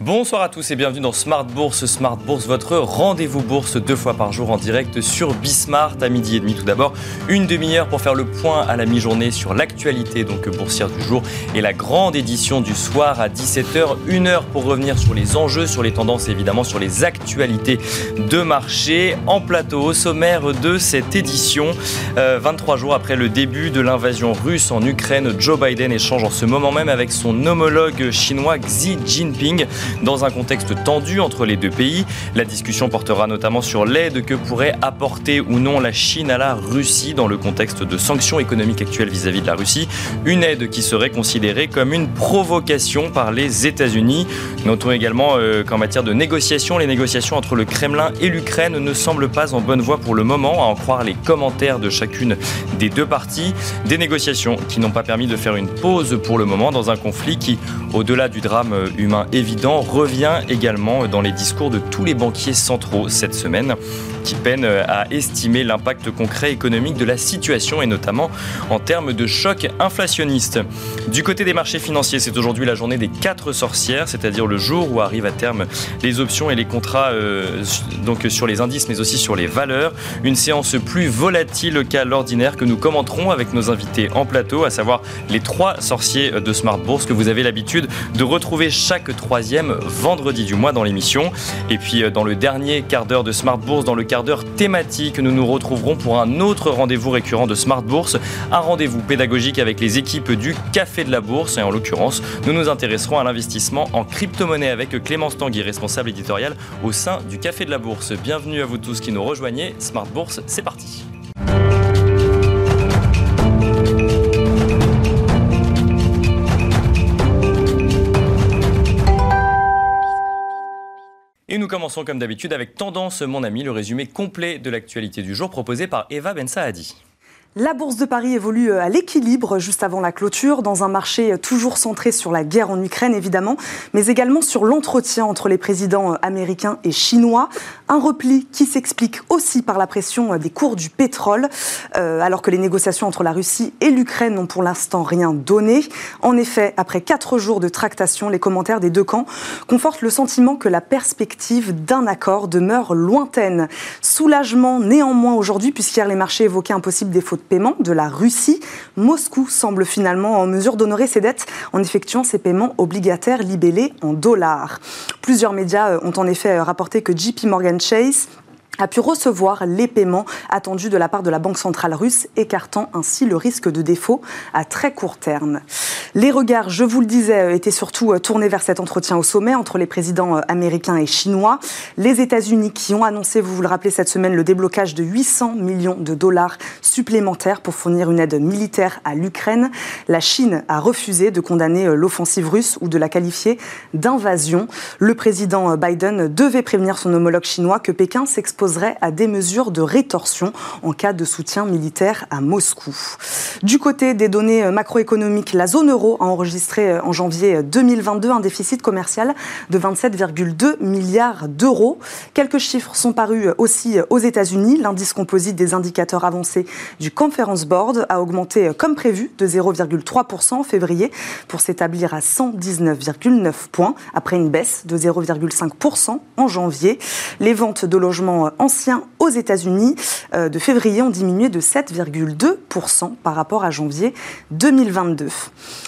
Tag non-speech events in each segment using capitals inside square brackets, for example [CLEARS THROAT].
Bonsoir à tous et bienvenue dans Smart Bourse. Smart Bourse, votre rendez-vous bourse deux fois par jour en direct sur Bismart à midi et demi. Tout d'abord, une demi-heure pour faire le point à la mi-journée sur l'actualité donc boursière du jour et la grande édition du soir à 17h. Une heure pour revenir sur les enjeux, sur les tendances et évidemment sur les actualités de marché. En plateau, au sommaire de cette édition, 23 euh, jours après le début de l'invasion russe en Ukraine, Joe Biden échange en ce moment même avec son homologue chinois Xi Jinping. Dans un contexte tendu entre les deux pays, la discussion portera notamment sur l'aide que pourrait apporter ou non la Chine à la Russie dans le contexte de sanctions économiques actuelles vis-à-vis de la Russie. Une aide qui serait considérée comme une provocation par les États-Unis. Notons également euh, qu'en matière de négociations, les négociations entre le Kremlin et l'Ukraine ne semblent pas en bonne voie pour le moment, à en croire les commentaires de chacune des deux parties. Des négociations qui n'ont pas permis de faire une pause pour le moment dans un conflit qui, au-delà du drame humain évident, revient également dans les discours de tous les banquiers centraux cette semaine qui peinent à estimer l'impact concret économique de la situation et notamment en termes de choc inflationniste. Du côté des marchés financiers, c'est aujourd'hui la journée des quatre sorcières, c'est-à-dire le jour où arrivent à terme les options et les contrats euh, donc sur les indices mais aussi sur les valeurs. Une séance plus volatile qu'à l'ordinaire que nous commenterons avec nos invités en plateau, à savoir les trois sorciers de Smart Bourse que vous avez l'habitude de retrouver chaque troisième vendredi du mois dans l'émission. Et puis euh, dans le dernier quart d'heure de Smart Bourse, dans le quart d'heure thématique, nous nous retrouverons pour un autre rendez-vous récurrent de Smart Bourse, un rendez-vous pédagogique avec les équipes du Café de la Bourse. Et en l'occurrence, nous nous intéresserons à l'investissement en crypto-monnaie avec Clémence Tanguy, responsable éditorial au sein du Café de la Bourse. Bienvenue à vous tous qui nous rejoignez. Smart Bourse, c'est parti. Et nous commençons comme d'habitude avec Tendance, mon ami, le résumé complet de l'actualité du jour proposé par Eva Ben Saadi. La bourse de Paris évolue euh, à l'équilibre juste avant la clôture, dans un marché euh, toujours centré sur la guerre en Ukraine évidemment, mais également sur l'entretien entre les présidents euh, américains et chinois. Un repli qui s'explique aussi par la pression des cours du pétrole, alors que les négociations entre la Russie et l'Ukraine n'ont pour l'instant rien donné. En effet, après quatre jours de tractation, les commentaires des deux camps confortent le sentiment que la perspective d'un accord demeure lointaine. Soulagement néanmoins aujourd'hui, puisqu'hier les marchés évoquaient un possible défaut paiement de la Russie. Moscou semble finalement en mesure d'honorer ses dettes en effectuant ses paiements obligataires libellés en dollars. Plusieurs médias ont en effet rapporté que JP Morgan Chase a pu recevoir les paiements attendus de la part de la Banque centrale russe, écartant ainsi le risque de défaut à très court terme. Les regards, je vous le disais, étaient surtout euh, tournés vers cet entretien au sommet entre les présidents euh, américains et chinois. Les États-Unis qui ont annoncé, vous vous le rappelez cette semaine, le déblocage de 800 millions de dollars supplémentaires pour fournir une aide militaire à l'Ukraine. La Chine a refusé de condamner euh, l'offensive russe ou de la qualifier d'invasion. Le président Biden devait prévenir son homologue chinois que Pékin s'expose à des mesures de rétorsion en cas de soutien militaire à Moscou. Du côté des données macroéconomiques, la zone euro a enregistré en janvier 2022 un déficit commercial de 27,2 milliards d'euros. Quelques chiffres sont parus aussi aux États-Unis. L'indice composite des indicateurs avancés du Conference Board a augmenté comme prévu de 0,3% en février pour s'établir à 119,9 points après une baisse de 0,5% en janvier. Les ventes de logements anciens aux États-Unis euh, de février ont diminué de 7,2% par rapport à janvier 2022.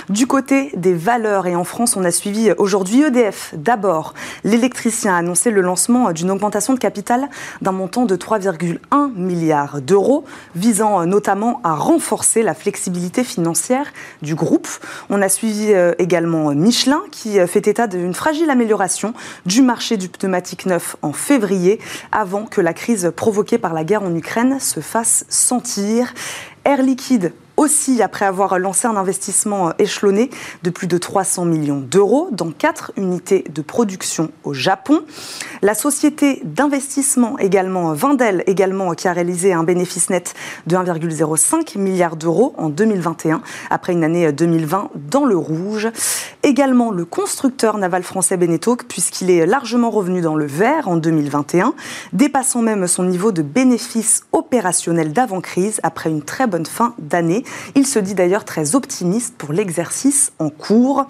Du côté des valeurs, et en France, on a suivi aujourd'hui EDF. D'abord, l'électricien a annoncé le lancement d'une augmentation de capital d'un montant de 3,1 milliards d'euros, visant notamment à renforcer la flexibilité financière du groupe. On a suivi euh, également Michelin, qui fait état d'une fragile amélioration du marché du pneumatique neuf en février, avant que la crise provoquée par la guerre en Ukraine se fasse sentir. Air Liquide aussi après avoir lancé un investissement échelonné de plus de 300 millions d'euros dans quatre unités de production au Japon. La société d'investissement également, Vindel également, qui a réalisé un bénéfice net de 1,05 milliard d'euros en 2021, après une année 2020 dans le rouge. Également le constructeur naval français Beneteau, puisqu'il est largement revenu dans le vert en 2021, dépassant même son niveau de bénéfice opérationnel d'avant-crise après une très bonne fin d'année. Il se dit d'ailleurs très optimiste pour l'exercice en cours.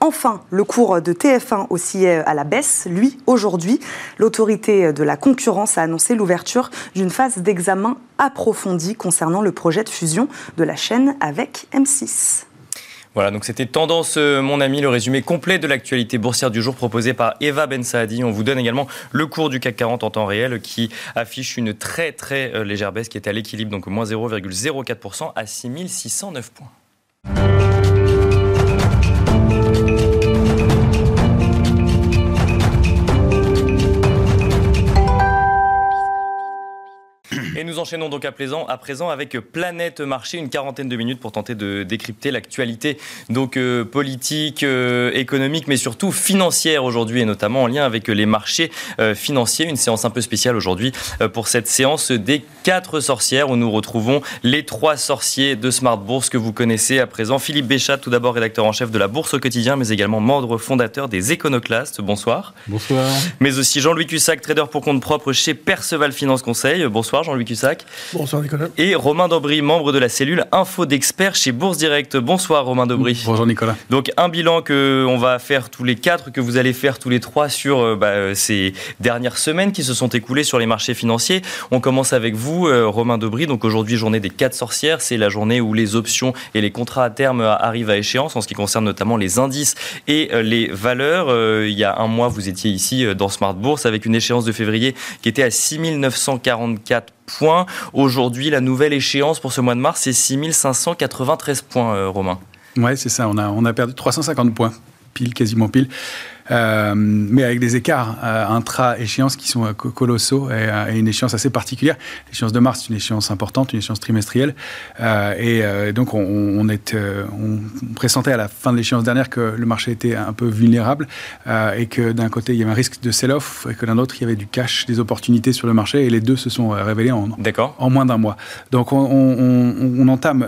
Enfin, le cours de TF1 oscillait à la baisse. Lui, aujourd'hui, l'autorité de la concurrence a annoncé l'ouverture d'une phase d'examen approfondie concernant le projet de fusion de la chaîne avec M6. Voilà, donc c'était Tendance, euh, mon ami, le résumé complet de l'actualité boursière du jour proposé par Eva Ben Saadi. On vous donne également le cours du CAC 40 en temps réel qui affiche une très très euh, légère baisse qui est à l'équilibre, donc moins 0,04% à 6609 points. Nous enchaînons donc à présent, à présent avec Planète Marché, une quarantaine de minutes pour tenter de décrypter l'actualité donc euh, politique, euh, économique, mais surtout financière aujourd'hui et notamment en lien avec les marchés euh, financiers. Une séance un peu spéciale aujourd'hui pour cette séance des quatre sorcières où nous retrouvons les trois sorciers de Smart Bourse que vous connaissez à présent. Philippe Béchat, tout d'abord rédacteur en chef de la Bourse au quotidien, mais également membre fondateur des Éconoclastes. Bonsoir. Bonsoir. Mais aussi Jean-Louis Cussac, trader pour compte propre chez Perceval Finance Conseil. Bonsoir Jean-Louis Cussac. Bonsoir Nicolas. Et Romain Dobry, membre de la cellule Info d'experts chez Bourse Direct. Bonsoir Romain Dobry. Bonjour Nicolas. Donc un bilan que on va faire tous les quatre, que vous allez faire tous les trois sur euh, bah, euh, ces dernières semaines qui se sont écoulées sur les marchés financiers. On commence avec vous, euh, Romain Dobry. Donc aujourd'hui, journée des quatre sorcières. C'est la journée où les options et les contrats à terme arrivent à échéance en ce qui concerne notamment les indices et les valeurs. il y a un mois, vous étiez ici dans Smart Bourse avec une échéance de février qui était à 6944 points. Aujourd'hui, la nouvelle échéance pour ce mois de mars, c'est 6593 points, euh, Romain. Ouais, c'est ça. On a, on a perdu 350 points, pile, quasiment pile. Euh, mais avec des écarts euh, intra-échéances qui sont euh, colossaux et, une échéance assez particulière. L'échéance de mars, c'est une échéance importante, une échéance trimestrielle. et donc, on, on, est, on pressentait à la fin de l'échéance dernière que le marché était un peu vulnérable et que d'un côté, il y avait un risque de sell-off et que d'un autre, il y avait du cash, des opportunités sur le marché. Et les deux se sont révélés en, en moins d'un mois. Donc, on, on entame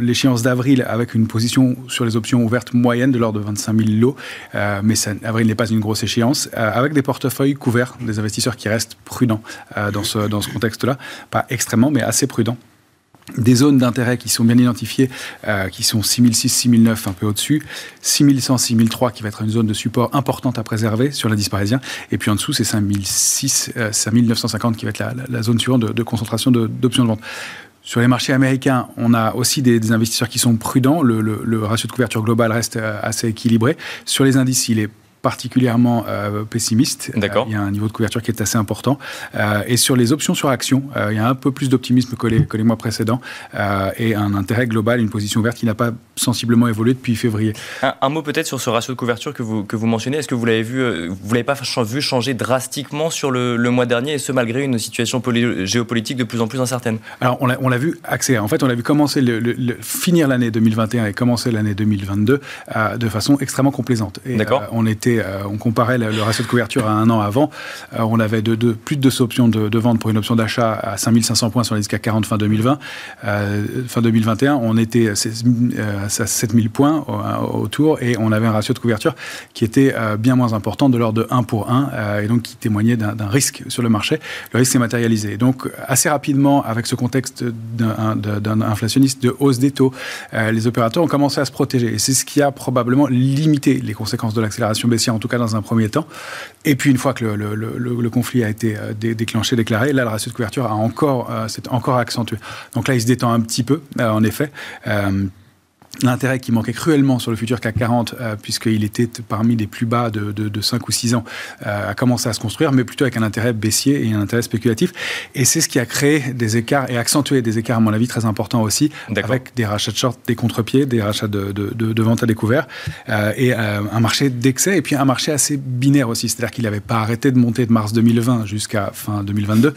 l'échéance d'avril avec une position sur les options ouvertes moyennes de l'ordre de 25 000 lots. mais ça avril n'est pas une grosse échéance, euh, avec des portefeuilles couverts, des investisseurs qui restent prudents euh, dans ce, dans ce contexte-là. Pas extrêmement, mais assez prudents des zones d'intérêt qui sont bien identifiées, euh, qui sont 6006, 6009, un peu au-dessus, 6100, 6003, qui va être une zone de support importante à préserver sur l'indice parisien, et puis en dessous, c'est 5006, 5950 qui va être la, zone suivante de, concentration d'options de, de vente. Sur les marchés américains, on a aussi des, investisseurs qui sont prudents. Le, le, ratio de couverture globale reste assez équilibré. Sur les indices, il est particulièrement euh, pessimiste. D'accord. il y a un niveau de couverture qui est assez important. Euh, et sur les options sur actions, euh, il y a un peu plus d'optimisme que les, que les mois précédents et un intérêt global, une position verte qui n'a pas sensiblement évolué depuis février. Un, mot peut-être sur ce ratio de couverture que vous, que vous mentionnez. Est-ce que vous l'avez vu, vous l'avez pas vu changer drastiquement sur le, le, mois dernier et ce malgré une situation géopolitique de plus en plus incertaine? Alors on l'a vu accélérer. En fait, on l'a vu commencer le, finir l'année 2021 et commencer l'année 2022 de façon extrêmement complaisante. D'accord. on était euh, on comparait le, ratio de couverture à un an avant, euh, on avait plus de deux options de, vente pour une option d'achat à 5500 points sur les CAC 40 fin 2020. Euh, fin 2021, on était à 7000 points autour et on avait un ratio de couverture qui était bien moins important, de l'ordre de 1 pour 1, et donc qui témoignait d'un risque sur le marché. Le risque s'est matérialisé. Donc, assez rapidement, avec ce contexte d'un inflationniste de hausse des taux, les opérateurs ont commencé à se protéger. Et c'est ce qui a probablement limité les conséquences de l'accélération en tout cas dans un premier temps. Et puis une fois que le, conflit a été euh, déclenché, déclaré, là, le ratio de couverture a encore, euh, s'est encore accentué. Donc là, il se détend un petit peu, euh, en effet l'intérêt qui manquait cruellement sur le futur CAC 40, euh, puisqu'il était parmi les plus bas de, de, 5 ou 6 ans, euh, a commencé à se construire, mais plutôt avec un intérêt baissier et un intérêt spéculatif. Et c'est ce qui a créé des écarts et accentué des écarts, à mon avis, très importants aussi, avec des rachats de short, des contre-pieds, des rachats de, de vente à découvert, euh, et un marché d'excès, et puis un marché assez binaire aussi, c'est-à-dire qu'il n'avait pas arrêté de monter de mars 2020 jusqu'à fin 2022.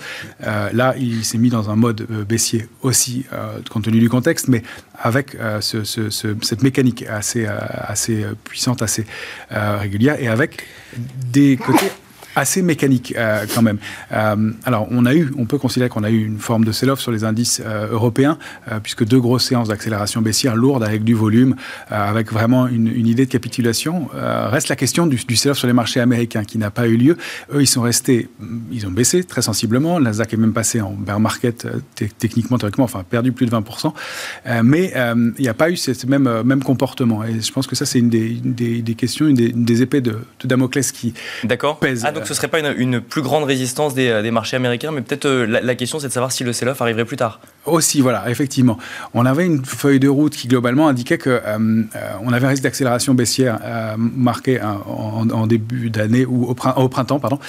là, il s'est mis dans un mode baissier aussi, compte tenu du contexte, mais avec ce cette mécanique assez, euh, puissante, assez euh, régulière, et avec des côtés assez mécanique euh, quand même. Euh, alors, on a eu, on peut considérer qu'on a eu une forme de sell-off sur les indices euh, européens, puisque deux grosses séances d'accélération baissière lourdes avec du volume, avec vraiment une, idée de capitulation. reste la question du, sell-off sur les marchés américains qui n'a pas eu lieu. Eux, ils sont restés, ils ont baissé très sensiblement. Nasdaq est même passé en bear market techniquement, théoriquement, enfin perdu plus de 20%. mais il n'y a pas eu ce même, même comportement. Et je pense que ça, c'est une des, des, questions, une des, épées de, de Damoclès qui pèsent. Ah, donc ce ne serait pas une, plus grande résistance des, euh, marchés américains, mais peut-être euh, la, question c'est de savoir si le sell-off arriverait plus tard. Aussi, voilà, effectivement. On avait une feuille de route qui globalement indiquait qu'on euh, on avait un risque d'accélération baissière marqué en, début d'année ou au, printemps, pardon,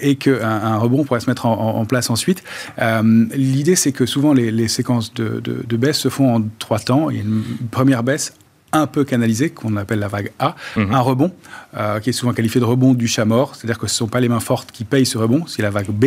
et qu'un un rebond pourrait se mettre en, place ensuite. L'idée c'est que souvent les, séquences de, de baisse se font en trois temps. Il y a une première baisse un peu canalisé, qu'on appelle la vague A, mhm. un rebond, euh, qui est souvent qualifié de rebond du chat mort, c'est-à-dire que ce ne sont pas les mains fortes qui payent ce rebond, c'est la vague B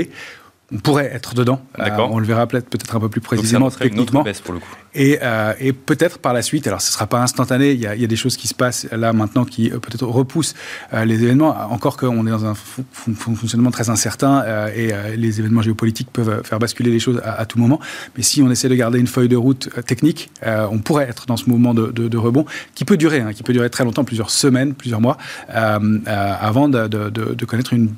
on pourrait être dedans. Euh, on le verra peut-être un peu plus précisément techniquement. pour le coup. Et, euh, et peut-être par la suite, alors ce ne sera pas instantané, il y, a, il y, a, des choses qui se passent là maintenant qui euh, peut-être repoussent les événements, encore qu'on est dans un fonctionnement très incertain et les événements géopolitiques peuvent faire basculer les choses à, tout moment. Mais si on essaie de garder une feuille de route technique, on pourrait être dans ce mouvement de, de, rebond qui peut durer, hein, qui peut durer très longtemps, plusieurs semaines, plusieurs mois, avant de, de connaître une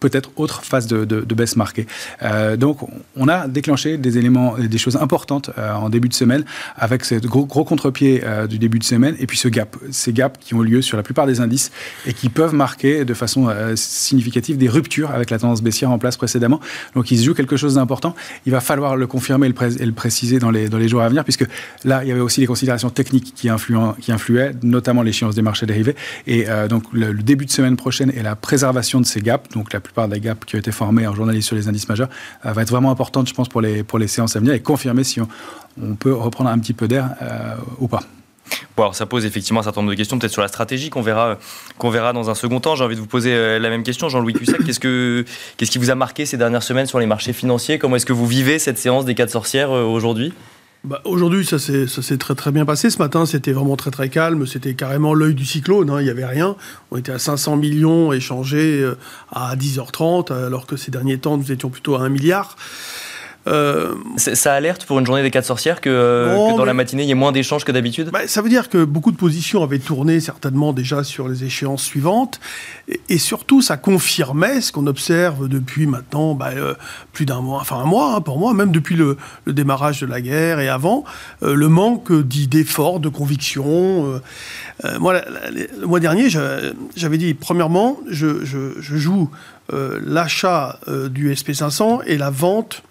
peut-être autre phase de, baisse marquée. Euh, donc, on a déclenché des éléments, des choses importantes euh, en début de semaine, avec ce gros, contre-pied euh, du début de semaine, et puis ce gap, ces gaps qui ont lieu sur la plupart des indices et qui peuvent marquer de façon significative des ruptures avec la tendance baissière en place précédemment. Donc, il se joue quelque chose d'important. Il va falloir le confirmer et le, préciser dans les, dans les jours à venir, puisque là, il y avait aussi les considérations techniques qui, qui influaient, notamment l'échéance des marchés dérivés. Et donc, le, le, début de semaine prochaine et la préservation de ces gaps, donc la plupart des gaps qui ont été formés en journaliste sur les indices majeurs, euh, va être vraiment importante, je pense, pour les, pour les séances à venir et confirmer si on, peut reprendre un petit peu d'air euh, ou pas. Bon, alors ça pose effectivement un certain nombre de questions, peut-être sur la stratégie qu'on verra, qu'on verra dans un second temps. J'ai envie de vous poser euh, la même question, Jean-Louis Cussac. Qu'est-ce, que, qu'est-ce qui vous a marqué ces dernières semaines sur les marchés financiers? Comment est-ce que vous vivez cette séance des quatre sorcières aujourd'hui? Bah, Aujourd'hui, ça s'est, très très bien passé. Ce matin, c'était vraiment très très calme. C'était carrément l'œil du cyclone. Hein. Il n'y avait rien. On était à 500 millions échangés euh, à 10h30, alors que ces derniers temps, nous étions plutôt à 1 milliard. Euh, ça alerte pour une journée des quatre sorcières que, euh, dans la matinée, il y ait moins d'échanges que d'habitude bah, Ça veut dire que beaucoup de positions avaient tourné certainement déjà sur les échéances suivantes. Et, surtout, ça confirmait ce qu'on observe depuis maintenant bah, euh, plus d'un mois, enfin un mois hein, pour moi, même depuis le, démarrage de la guerre et avant, le manque d'idées fortes, de convictions. moi, le mois dernier, j'avais dit, premièrement, je, je joue l'achat du SP500 et la vente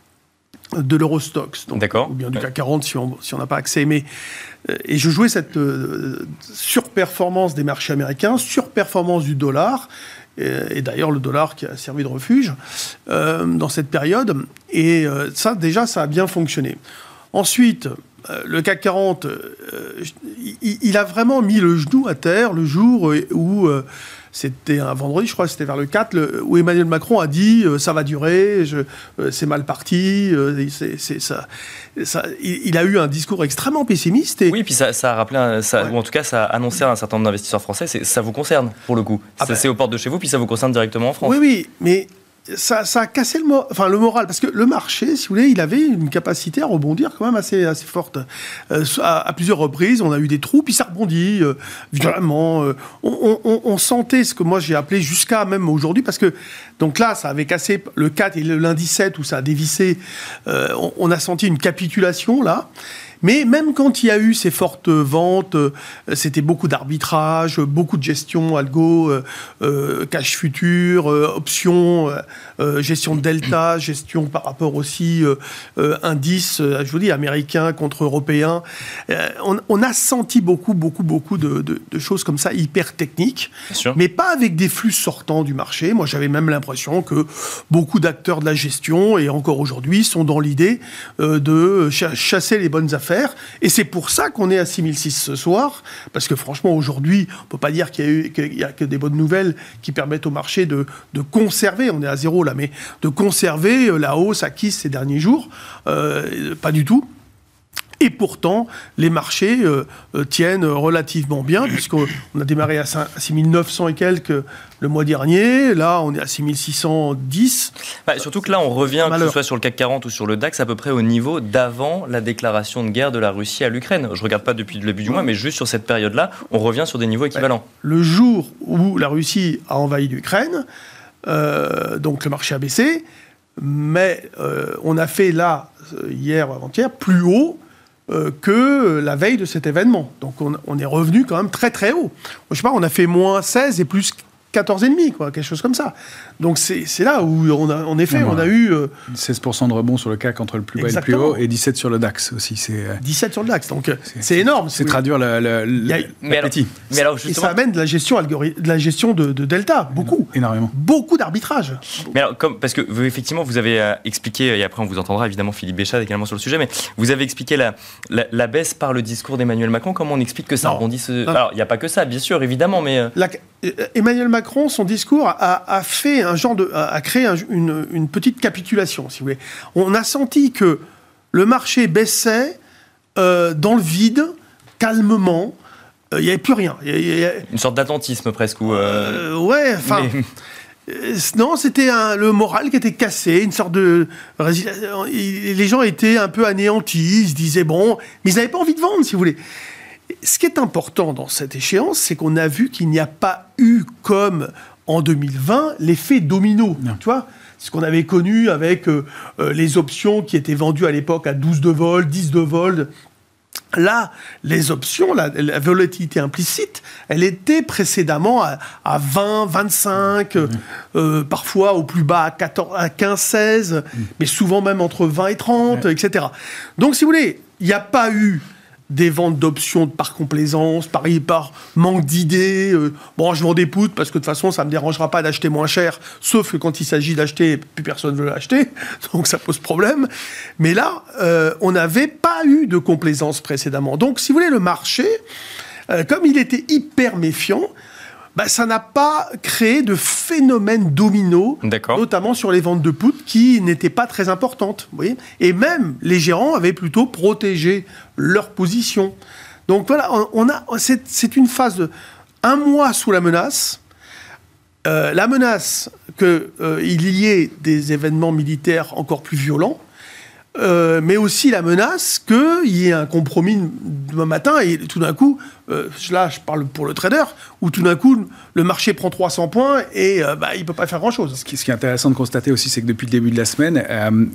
de l'Eurostox, ou bien du CAC 40 si on si n'a pas accès. Mais, euh, et je jouais cette euh, surperformance des marchés américains, surperformance du dollar, et, d'ailleurs le dollar qui a servi de refuge euh, dans cette période. Et ça, déjà, ça a bien fonctionné. Ensuite, le CAC 40, il, il, a vraiment mis le genou à terre le jour où c'était un vendredi, je crois, c'était vers le 4, où Emmanuel Macron a dit euh, ça va durer, euh, c'est mal parti, euh, c'est ça, ça, il, a eu un discours extrêmement pessimiste. Et... Oui, puis ça, a rappelé, ça, ou en tout cas, ça a annoncé à un certain nombre d'investisseurs français, ça vous concerne pour le coup. Ah ben. C'est aux portes de chez vous, puis ça vous concerne directement en France. Oui, oui, mais ça, a cassé le, enfin, le moral, parce que le marché, si vous voulez, il avait une capacité à rebondir quand même assez, assez forte. Euh, à, plusieurs reprises, on a eu des trous, puis ça rebondit euh, violemment. Euh, on, sentait ce que moi j'ai appelé jusqu'à même aujourd'hui, parce que donc là, ça avait cassé le 4 et le lundi 7 où ça a dévissé. On, on, a senti une capitulation là. Mais même quand il y a eu ces fortes ventes, euh, c'était beaucoup d'arbitrage, beaucoup de gestion algo, euh, euh, cash futur, options, gestion de delta, [COUGHS] gestion par rapport aussi indice, je vous dis, américain contre européen. On, a senti beaucoup, beaucoup, beaucoup de, choses comme ça, hyper techniques, mais pas avec des flux sortants du marché. Moi, j'avais même l'impression que beaucoup d'acteurs de la gestion, et encore aujourd'hui, sont dans l'idée de chasser les bonnes affaires et c'est pour ça qu'on est à 6006 ce soir, parce que franchement, aujourd'hui, on ne peut pas dire qu'il y, a que des bonnes nouvelles qui permettent au marché de, conserver, on est à zéro là, mais de conserver euh, la hausse acquise ces derniers jours. Euh, pas du tout. Et pourtant, les marchés euh, euh, tiennent relativement bien, [COUGHS] puisqu'on a démarré à 6900 et quelques le mois dernier. Là, on est à 6610. Bah, surtout que là, on revient, que ce soit sur le CAC 40 ou sur le DAX, à peu près au niveau d'avant la déclaration de guerre de la Russie à l'Ukraine. Je ne regarde pas depuis le début du mois, mais juste sur cette période-là, on revient sur des niveaux équivalents. Le jour où la Russie a envahi l'Ukraine, euh, donc le marché a baissé, mais on a fait là, hier ou avant-hier, plus haut que la veille de cet événement. Donc on, est revenu quand même très très haut. Je sais pas, on a fait moins 16 et plus 14,5, quoi, quelque chose comme ça. Donc c'est là où, on a, en effet, on a eu... 16% euh, de rebond sur le CAC entre le plus bas et le plus haut, et 17 sur le DAX aussi. 17 euh, sur le DAX, donc c'est énorme. C'est traduire le, mais, alors, mais alors Et ça amène de la gestion, de la gestion de, Delta, beaucoup. Énormément. Beaucoup d'arbitrage. Mais alors, comme, parce que vous, effectivement, vous avez euh, expliqué, et après on vous entendra évidemment Philippe Béchat également sur le sujet, mais vous avez expliqué la, la, baisse par le discours d'Emmanuel Macron. Comment on explique que ça rebondisse Alors, il n'y a pas que ça, bien sûr, évidemment, mais... Emmanuel Macron, son discours a, fait un genre de, a créé une, petite capitulation, si vous voulez. On a senti que le marché baissait euh, dans le vide, calmement. Euh, il n'y avait plus rien. Une sorte d'attentisme presque. Ou euh, ouais, enfin. Non, c'était le moral qui était cassé, une sorte de. Les gens étaient un peu anéantis, ils se disaient bon, mais ils n'avaient pas envie de vendre, si vous voulez ce qui est important dans cette échéance, c'est qu'on a vu qu'il n'y a pas eu, comme en 2020, l'effet domino. Tu vois ce qu'on avait connu avec euh, euh, les options qui étaient vendues à l'époque à 12 de vol, 10 de vol. Là, les options, la, volatilité implicite, elle était précédemment à, 20, 25, mmh. euh, parfois au plus bas à, 14, à 15, 16, mmh. mais souvent même entre 20 et 30, etc. Donc, si vous voulez, il n'y a pas eu des ventes d'options par complaisance, par, par manque d'idées. Euh, bon, je vends des poutres parce que de toute façon, ça ne me dérangera pas d'acheter moins cher, sauf que quand il s'agit d'acheter, plus personne ne veut l'acheter, [LAUGHS] donc ça pose problème. Mais là, euh, on n'avait pas eu de complaisance précédemment. Donc, si vous voulez, le marché, euh, comme il était hyper méfiant, bah, ça n'a pas créé de phénomène domino, notamment sur les ventes de poutres qui n'étaient pas très importantes. Vous voyez Et même les gérants avaient plutôt protégé leur position. Donc voilà, on, a, c'est, une phase de un mois sous la menace. Euh, la menace qu'il euh, y ait des événements militaires encore plus violents, euh, mais aussi la menace qu'il y ait un compromis demain matin et tout d'un coup, euh, là je parle pour le trader, où tout d'un coup le marché prend 300 points et euh, bah, il ne peut pas faire grand-chose. Ce qui, ce qui, est intéressant de constater aussi, c'est que depuis le début de la semaine,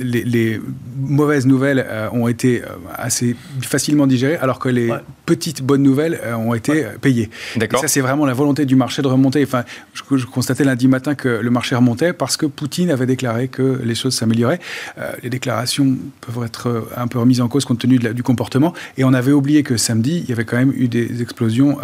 les, mauvaises nouvelles ont été assez facilement digérées, alors que les petites bonnes nouvelles ont été payées. Et ça, c'est vraiment la volonté du marché de remonter. Enfin, je, je, constatais lundi matin que le marché remontait parce que Poutine avait déclaré que les choses s'amélioraient. les déclarations peuvent être euh, un peu remises en cause compte tenu du comportement. Et on avait oublié que samedi, il y avait quand même eu des explosions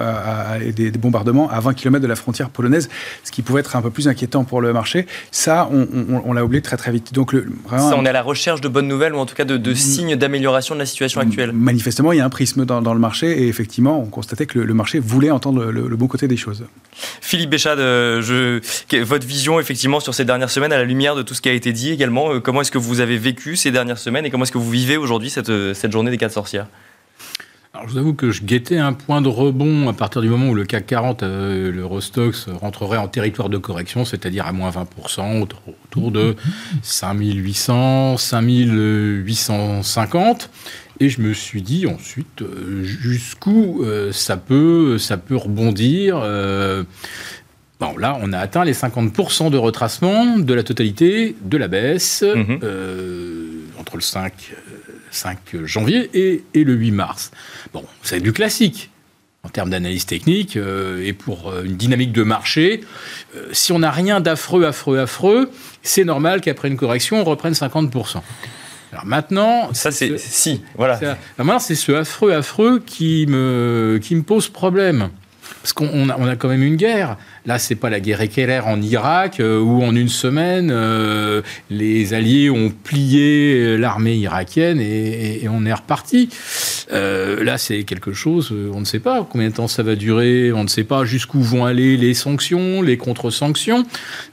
et des, bombardements à 20 km de la frontière polonaise, ce qui pouvait être un peu plus inquiétant pour le marché. Ça, on, l'a oublié très très vite. Donc, le, Ça, on est à la recherche de bonnes nouvelles ou en tout cas de, mm. signes d'amélioration de la situation actuelle. Manifestement, il y a un prisme dans, le marché et effectivement, on constatait que le, marché voulait entendre le, bon côté des choses. Philippe Béchade, euh, je, votre vision effectivement sur ces dernières semaines à la lumière de tout ce qui a été dit également, euh, comment est-ce que vous avez vécu ces dernières semaines et comment est-ce que vous vivez aujourd'hui cette, euh, cette journée des quatre sorcières? Alors, je vous avoue que je guettais un point de rebond à partir du moment où le CAC 40, euh, le Rostox, rentrerait en territoire de correction, c'est-à-dire à moins 20%, autour de 5800, 5850. Et je me suis dit ensuite euh, jusqu'où ça, peut, ça peut rebondir. Bon, là, on a atteint les 50% de retracement de la totalité de la baisse. Mhm entre le 5, 5 janvier et, et, le 8 mars. Bon, c'est du classique en termes d'analyse technique euh, et pour euh, une dynamique de marché. Euh, si on n'a rien d'affreux, affreux, affreux, c'est normal qu'après une correction, on reprenne 50%. Alors maintenant, ça c'est si voilà. maintenant c'est ce affreux affreux qui me qui me pose problème parce qu'on a, on a quand même une guerre. Là, c'est pas la guerre éclair en Irak euh, où en une semaine euh, les Alliés ont plié euh, l'armée irakienne et, on est reparti. là, c'est quelque chose, on ne sait pas combien de temps ça va durer, on ne sait pas jusqu'où vont aller les sanctions, les contre-sanctions.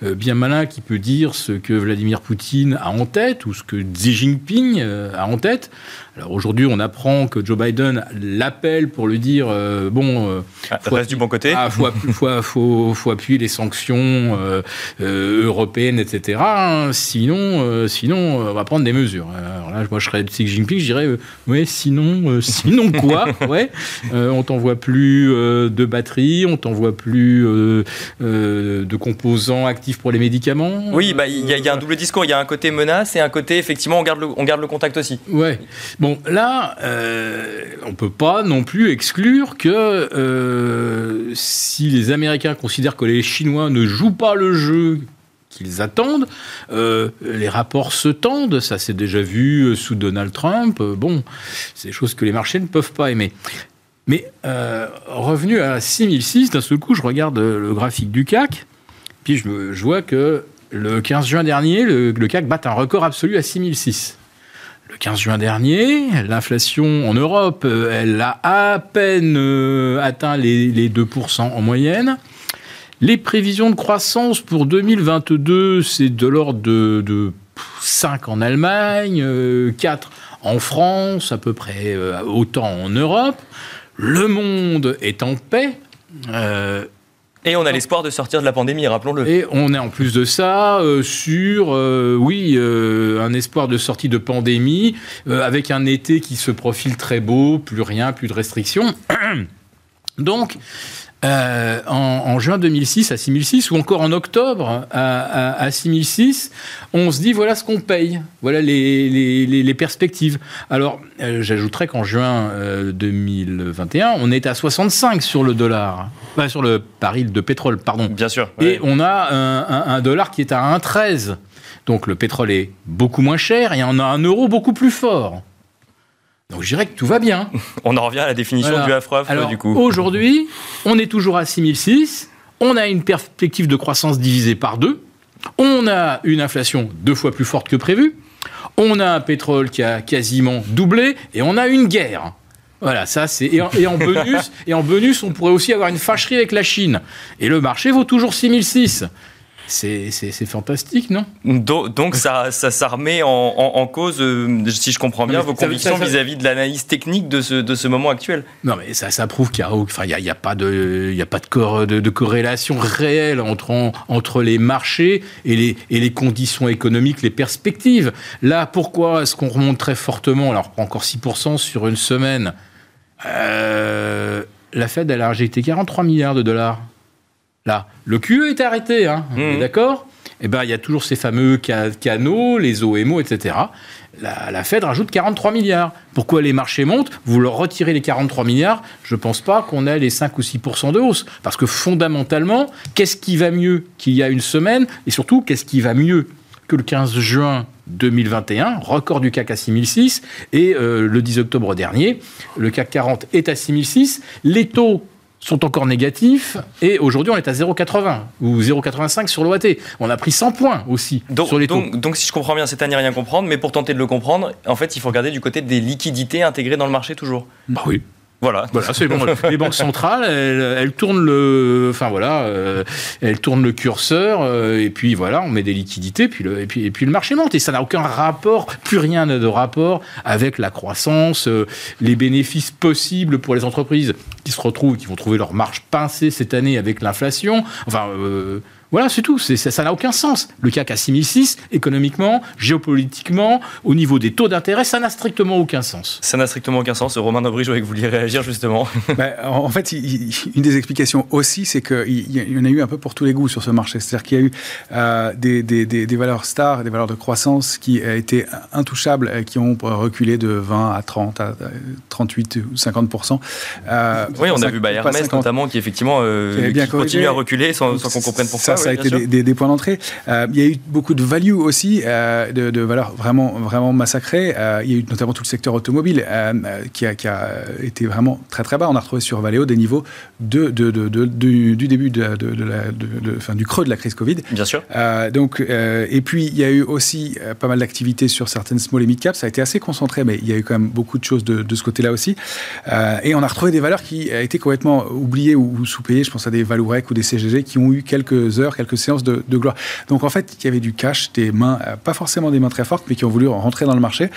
bien malin qui peut dire ce que Vladimir Poutine a en tête ou ce que Xi Jinping a en tête. Alors aujourd'hui, on apprend que Joe Biden l'appelle pour lui dire euh, bon, euh, ah, reste du bon côté. Ah, faut, faut, faut, faut, appuyer les sanctions euh, européennes, etc. Hein. sinon, sinon, on va prendre des mesures. Alors là, moi, je serais Xi Jinping, je dirais ouais, sinon, [LAUGHS] sinon quoi Ouais, on t'envoie plus de batteries, on t'envoie plus de composants actifs pour les médicaments. Oui, bah il y, y, a un double discours. Il y a un côté menace et un côté effectivement on garde le, on garde le contact aussi. Ouais. Bon, là, euh, on ne peut pas non plus exclure que euh, si les Américains considèrent que les Chinois ne jouent pas le jeu qu'ils attendent, euh, les rapports se tendent, ça s'est déjà vu sous Donald Trump, bon, c'est des choses que les marchés ne peuvent pas aimer. Mais revenu à 6006, d'un seul coup, je regarde le graphique du CAC, puis je, vois que le 15 juin dernier, le, le CAC bat un record absolu à 6006 le 15 juin dernier, l'inflation en Europe, euh, elle a à peine euh, atteint les, 2% en moyenne. Les prévisions de croissance pour 2022, c'est de l'ordre de, 5 en Allemagne, 4 euh, en France, à peu près autant en Europe. Le monde est en paix. Et on a l'espoir de sortir de la pandémie, rappelons-le. Et on est en plus de ça euh, sur, euh, oui, euh, un espoir de sortie de pandémie, avec un été qui se profile très beau, plus rien, plus de restrictions. [CLEARS THROAT] Donc, euh, en, juin 2006 à 6006 ou encore en octobre à, 6006, on se dit voilà ce qu'on paye, voilà les, perspectives. Alors euh, j'ajouterais qu'en juin 2021, euh, on est à 65 sur le dollar, sur le baril de pétrole, pardon. Bien sûr. Et on a un, un, dollar qui est à 1,13. Donc le pétrole est beaucoup moins cher et on a un euro beaucoup plus fort. Donc je dirais que tout va bien. [LAUGHS] on en revient à la définition du affreux du coup. Aujourd'hui, on est toujours à 6006, on a une perspective de croissance divisée par deux, on a une inflation deux fois plus forte que prévu, on a un pétrole qui a quasiment doublé et on a une guerre. Voilà, ça c'est et, en bonus [LAUGHS] et en bonus, on pourrait aussi avoir une fâcherie avec la Chine. Et le marché vaut toujours 6006. C'est fantastique, non? Donc, ça, ça, remet en, cause, euh, si je comprends bien, vos convictions vis-à-vis de l'analyse technique de ce, de ce moment actuel. Non, mais ça, ça prouve qu'il n'y a, enfin, a, a, pas, de, a pas de, de, corrélation réelle entre, entre les marchés et les, et les conditions économiques, les perspectives. Là, pourquoi est-ce qu'on remonte très fortement? Alors, encore 6% sur une semaine. Euh, la Fed, elle a injecté 43 milliards de dollars Là, le QE est arrêté, hein, mmh. d'accord Eh bien, il y a toujours ces fameux canaux, les OMO, etc. La, la, Fed rajoute 43 milliards. Pourquoi les marchés montent? Vous leur retirez les 43 milliards, je ne pense pas qu'on ait les 5 ou 6% de hausse. Parce que fondamentalement, qu'est-ce qui va mieux qu'il y a une semaine? Et surtout, qu'est-ce qui va mieux que le 15 juin 2021, record du CAC à 6006, et euh, le 10 octobre dernier, le CAC 40 est à 6006. Les taux sont encore négatifs. Et aujourd'hui, on est à 0,80 ou 0,85 sur l'OAT. On a pris 100 points aussi donc, sur les taux. Donc, donc, si je comprends bien, c'est à n'y rien comprendre, mais pour tenter de le comprendre, en fait, il faut regarder du côté des liquidités intégrées dans le marché toujours. Bah oui. Voilà. voilà c'est bon. [LAUGHS] Les banques centrales, elles, tournent le, enfin voilà, euh, elles tournent le curseur euh, et puis voilà, on met des liquidités, puis le, et puis et puis le marché monte et ça n'a aucun rapport, plus rien de rapport avec la croissance, euh, les bénéfices possibles pour les entreprises qui se retrouvent, qui vont trouver leur marge pincée cette année avec l'inflation. Enfin. Voilà, c'est tout. Ça n'a aucun sens. Le CAC à 6006, économiquement, géopolitiquement, au niveau des taux d'intérêt, ça n'a strictement aucun sens. Ça n'a strictement aucun sens. Romain Nobry, je voulais que vous vouliez réagir justement. [LAUGHS] Bah, en fait, une des explications aussi, c'est qu'il y en a eu un peu pour tous les goûts sur ce marché. C'est-à-dire qu'il y a eu euh, des, des, des, valeurs stars, des valeurs de croissance qui ont été intouchables, qui ont reculé de 20 à 30, à 38 ou 50 euh, Oui, on a vu Bayer Hermès notamment qui effectivement euh, qui continue à reculer sans, sans qu'on comprenne pourquoi ça a été des, points d'entrée. Euh, il y a eu beaucoup de value aussi, euh, de, valeurs vraiment, vraiment massacrées. Euh, il y a eu notamment tout le secteur automobile qui a, été vraiment très très bas. On a retrouvé sur Valeo des niveaux de, du, début de, fin, du creux de la crise Covid. Bien sûr. donc, et puis, il y a eu aussi pas mal d'activités sur certaines small et mid caps. Ça a été assez concentré, mais il y a eu quand même beaucoup de choses de, ce côté-là aussi. et on a retrouvé des valeurs qui étaient complètement oubliées ou, sous-payées. Je pense à des Valorec ou des CGG qui ont eu quelques heures quelques séances de, gloire. Donc en fait, il y avait du cash, des mains, pas forcément des mains très fortes, mais qui ont voulu rentrer dans le marché.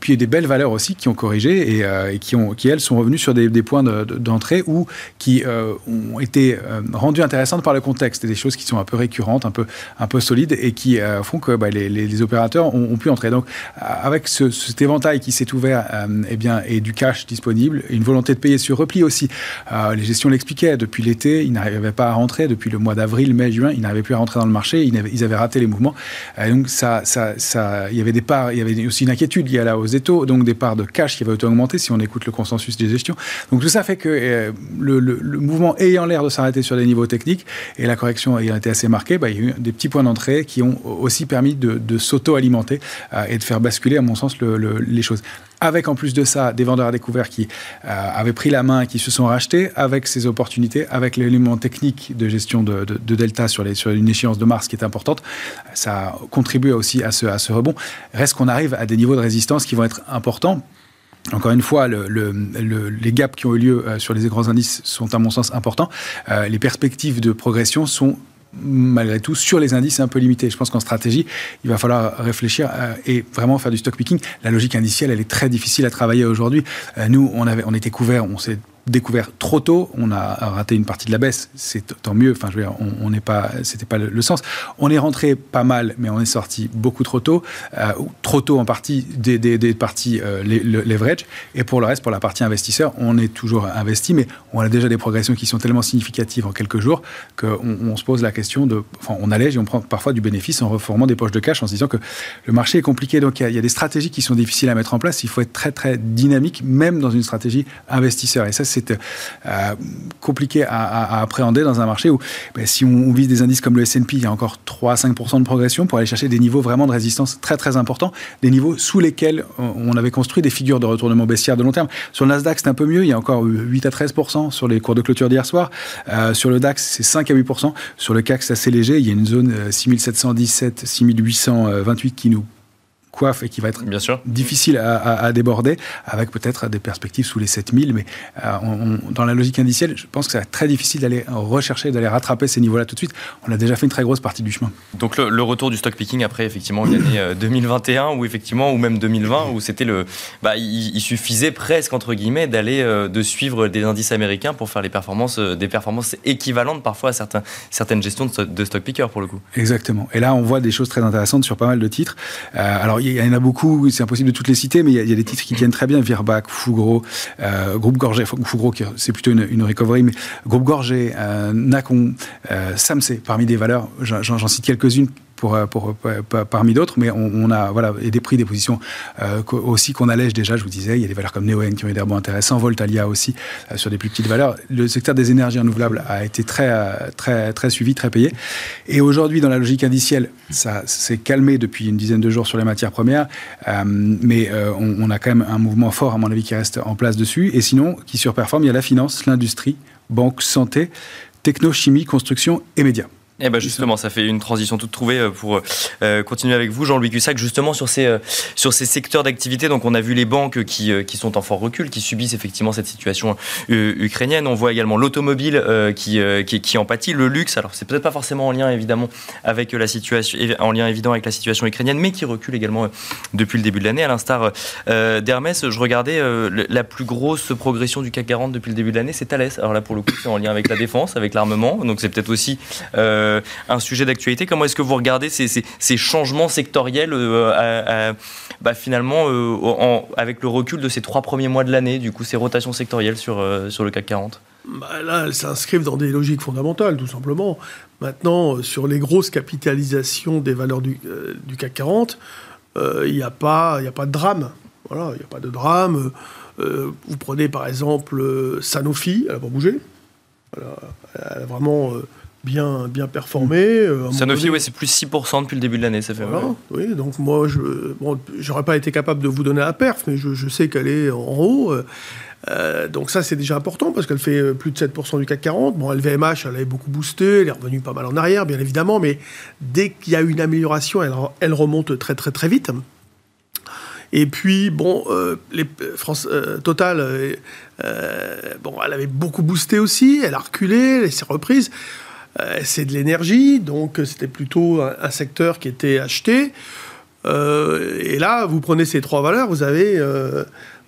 puis il y a des belles valeurs aussi qui ont corrigé et, qui, ont, qui, elles, sont revenues sur des, points d'entrée ou qui ont été rendues intéressantes par le contexte. Des choses qui sont un peu récurrentes, un peu, solides et qui font que bah, les, opérateurs ont, pu entrer. Donc avec ce, cet éventail qui s'est ouvert eh bien, et du cash disponible, une volonté de payer sur repli aussi. Euh, les gestions l'expliquaient. Depuis l'été, ils n'arrivaient pas à rentrer. Depuis le mois d'avril, mai, juin, ils plus à rentrer dans le marché. Ils avaient, raté les mouvements. Et donc, ça, ça, ça, il y avait des il y avait aussi une inquiétude liée à la hausse des taux, donc des parts de cash qui avaient augmenter si on écoute le consensus des gestions. Donc, tout ça fait que euh, le, mouvement ayant l'air de s'arrêter sur des niveaux techniques et la correction ayant été assez marquée, bah, il y a eu des petits points d'entrée qui ont aussi permis de, s'auto-alimenter euh, et de faire basculer, à mon sens, les choses avec en plus de ça des vendeurs à découvert qui euh, avaient pris la main et qui se sont rachetés, avec ces opportunités, avec l'élément technique de gestion de, Delta sur, une échéance de mars qui est importante, ça a contribué aussi à ce, rebond. Reste qu'on arrive à des niveaux de résistance qui vont être importants. Encore une fois, le, les gaps qui ont eu lieu euh, sur les grands indices sont à mon sens importants. Euh, les perspectives de progression sont malgré tout, sur les indices, un peu limité. Je pense qu'en stratégie, il va falloir réfléchir euh, et vraiment faire du stock picking. La logique indicielle, elle est très difficile à travailler aujourd'hui. Euh, nous, on, avait, on était couverts, on s'est découvert trop tôt. On a raté une partie de la baisse. C'est tant mieux. Enfin, je veux dire, on n'est pas, c'était pas le, sens. On est rentré pas mal, mais on est sorti beaucoup trop tôt. Euh, trop tôt en partie des, parties euh, leverage. Et pour le reste, pour la partie investisseur, on est toujours investi, mais on a déjà des progressions qui sont tellement significatives en quelques jours qu'on on se pose la question de, enfin, on allège et on prend parfois du bénéfice en reformant des poches de cash en se disant que le marché est compliqué. Donc il y, a, des stratégies qui sont difficiles à mettre en place. Il faut être très très dynamique, même dans une stratégie investisseur. Et ça, c'est euh, compliqué à, appréhender dans un marché où, ben, si on, vise des indices comme le S&P, il y a encore 3 à 5 de progression pour aller chercher des niveaux vraiment de résistance très très importants, des niveaux sous lesquels on avait construit des figures de retournement baissière de long terme. Sur le Nasdaq, c'est un peu mieux, il y a encore 8 à 13 sur les cours de clôture d'hier soir. Euh, sur le DAX, c'est 5 à 8% Sur le CAC, c'est assez léger, il y a une zone 6717, euh, 6828 qui nous coiffe et qui va être Bien sûr. difficile à, déborder, avec peut-être des perspectives sous les 7000. Mais euh, dans la logique indicielle, je pense que ça va être très difficile d'aller rechercher, d'aller rattraper ces niveaux-là tout de suite. On a déjà fait une très grosse partie du chemin. Donc le, retour du stock picking après, effectivement, l'année 2021 ou effectivement, ou même 2020, où c'était le. Bah, il, suffisait presque, entre guillemets, d'aller, euh, de suivre des indices américains pour faire les performances, euh, des performances équivalentes parfois à certains, certaines gestions de, stock picker pour le coup. Exactement. Et là, on voit des choses très intéressantes sur pas mal de titres. alors, il y en a beaucoup, c'est impossible de toutes les citer, mais il y, a, des titres qui tiennent très bien. Virbac, Fougro, euh, Groupe Gorgé, Fougro, c'est plutôt une, recovery, mais Groupe Gorgé, euh, Nacon, euh, Samsé, parmi des valeurs, j'en cite quelques-unes euh, euh, parmi d'autres, mais on, a voilà, et des prix, des positions euh, aussi qu'on allège déjà, je vous disais, il y a des valeurs comme Neoen qui ont eu des intéressants, Voltalia aussi, sur des plus petites valeurs. Le secteur des énergies renouvelables a été très, très, très suivi, très payé. Et aujourd'hui, dans la logique indicielle, ça s'est calmé depuis une dizaine de jours sur les matières premières, mais on, on, a quand même un mouvement fort, à mon avis, qui reste en place dessus. Et sinon, qui surperforme, il y a la finance, l'industrie, banque, santé, techno, chimie, construction et médias. Eh ben justement, ça fait une transition toute trouvée euh, pour euh, continuer avec vous, Jean-Louis Cussac, justement sur ces, euh, sur ces secteurs d'activité. Donc, on a vu les banques qui, qui sont en fort recul, qui subissent effectivement cette situation ukrainienne. On voit également l'automobile qui, qui, qui, en pâtit, le luxe. Alors, c'est peut-être pas forcément en lien évidemment avec la situation, en lien évident avec la situation ukrainienne, mais qui recule également depuis le début de l'année. À l'instar d'Hermès, je regardais la plus grosse progression du CAC 40 depuis le début de l'année, c'est Thales. Alors là, pour le coup, c'est en lien avec la défense, avec l'armement. Donc, c'est peut-être aussi euh, un sujet d'actualité. Comment est-ce que vous regardez ces, changements sectoriels euh, bah, finalement euh, avec le recul de ces trois premiers mois de l'année, du coup ces rotations sectorielles sur, le CAC 40 bah, Là, elles s'inscrivent dans des logiques fondamentales, tout simplement. Maintenant, sur les grosses capitalisations des valeurs du, CAC 40, il n'y a pas de drame. Voilà, il n'y a pas de drame. vous prenez par exemple Sanofi, elle n'a pas bougé. elle a vraiment bien, bien performé. Euh, Sanofi, ouais, c'est plus 6% depuis le début de l'année, ça fait voilà, Oui, donc moi, je bon, j'aurais pas été capable de vous donner la perf, mais je, je sais qu'elle est en haut. Euh, donc ça, c'est déjà important parce qu'elle fait plus de 7% du CAC 40. Bon, LVMH, elle avait beaucoup boosté, elle est revenue pas mal en arrière, bien évidemment, mais dès qu'il y a une amélioration, elle, elle remonte très très très vite. Et puis, bon, euh, les, France, Total, bon, elle avait beaucoup boosté aussi, elle a reculé, elle s'est reprise. C'est de l'énergie, donc c'était plutôt un, secteur qui était acheté. et là, vous prenez ces trois valeurs, vous avez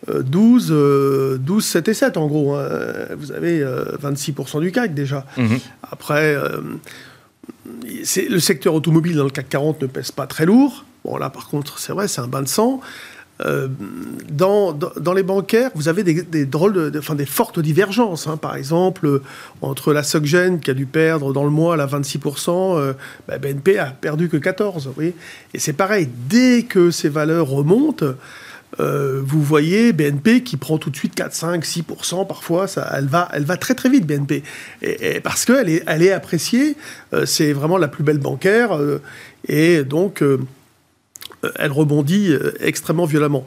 12, 12, 7 et 7 en gros. Hein. Vous avez 26% du CAC déjà. Mhm. Après, le secteur automobile dans le CAC 40 ne pèse pas très lourd. Bon, là, par contre, c'est vrai, c'est un bain de sang. Euh, dans, les bancaires, vous avez des, drôles enfin, des fortes divergences. Hein. Par exemple, entre la SocGen qui a dû perdre dans le mois la 26%, euh, bah, BNP a perdu que 14%. Vous Et c'est pareil, dès que ces valeurs remontent, euh, vous voyez BNP qui prend tout de suite 4, 5, 6%, parfois, elle, va, elle va très très vite, BNP. Parce qu'elle est, elle est appréciée, euh, c'est vraiment la plus belle bancaire, euh, et donc elle rebondit extrêmement violemment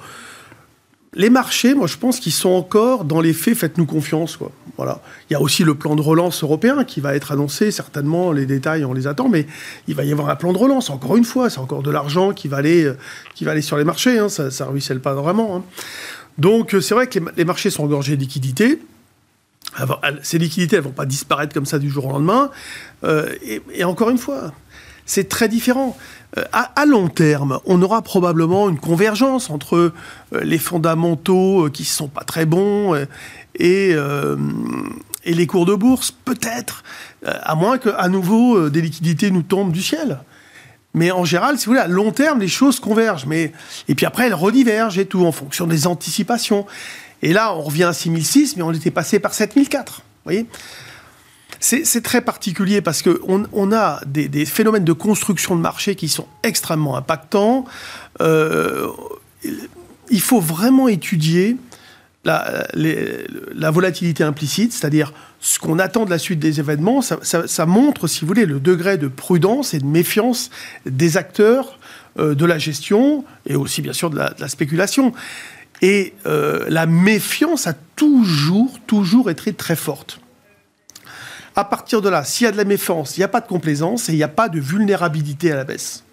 les marchés, moi, je pense qu'ils sont encore dans les faits. Faites-nous confiance, quoi. Voilà. Il y a aussi le plan de relance européen qui va être annoncé. Certainement, les détails, on les attend, mais il va y avoir un plan de relance. Encore une fois, c'est encore de l'argent qui va aller, euh, qui va aller sur les marchés. Hein. Ça, ne ruisselle pas vraiment. Hein. Donc, euh, c'est vrai que les, marchés sont engorgés de liquidités. ces liquidités, elles vont pas disparaître comme ça du jour au lendemain. Euh, et encore une fois, c'est très différent. Euh, à, long terme, on aura probablement une convergence entre euh, les fondamentaux euh, qui ne sont pas très bons et, les cours de bourse, peut-être, à moins qu'à nouveau des liquidités nous tombent du ciel. Mais en général, si vous voulez, à long terme, les choses convergent. Mais... Et puis après, elles redivergent et tout, en fonction des anticipations. Et là, on revient à 6006, mais on était passé par 7004. Vous voyez? C'est très particulier parce qu'on on a des, phénomènes de construction de marché qui sont extrêmement impactants. Euh, il faut vraiment étudier la, volatilité implicite, c'est-à-dire ce qu'on attend de la suite des événements. Ça, montre, si vous voulez, le degré de prudence et de méfiance des acteurs euh, de la gestion et aussi, bien sûr, de la, spéculation. Et euh, la méfiance a toujours, toujours été très forte. À partir de là, s'il y a de la méfiance, il n'y a pas de complaisance et il n'y a pas de vulnérabilité à la baisse.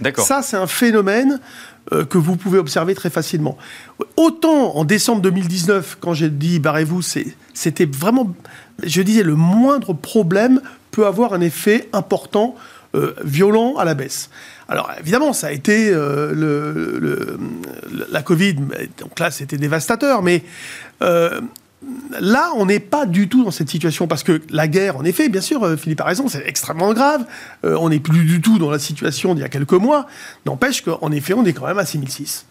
D'accord. Ça, c'est un phénomène euh, que vous pouvez observer très facilement. Autant en décembre 2019, quand j'ai dit barrez-vous, c'était vraiment, je disais, le moindre problème peut avoir un effet important, euh, violent à la baisse. Alors évidemment, ça a été euh, le, la Covid, donc là c'était dévastateur, mais Là, on n'est pas du tout dans cette situation parce que la guerre, en effet, bien sûr, euh, Philippe a raison, c'est extrêmement grave. Euh, on n'est plus du tout dans la situation d'il y a quelques mois. N'empêche qu'en effet, on est quand même à 6006.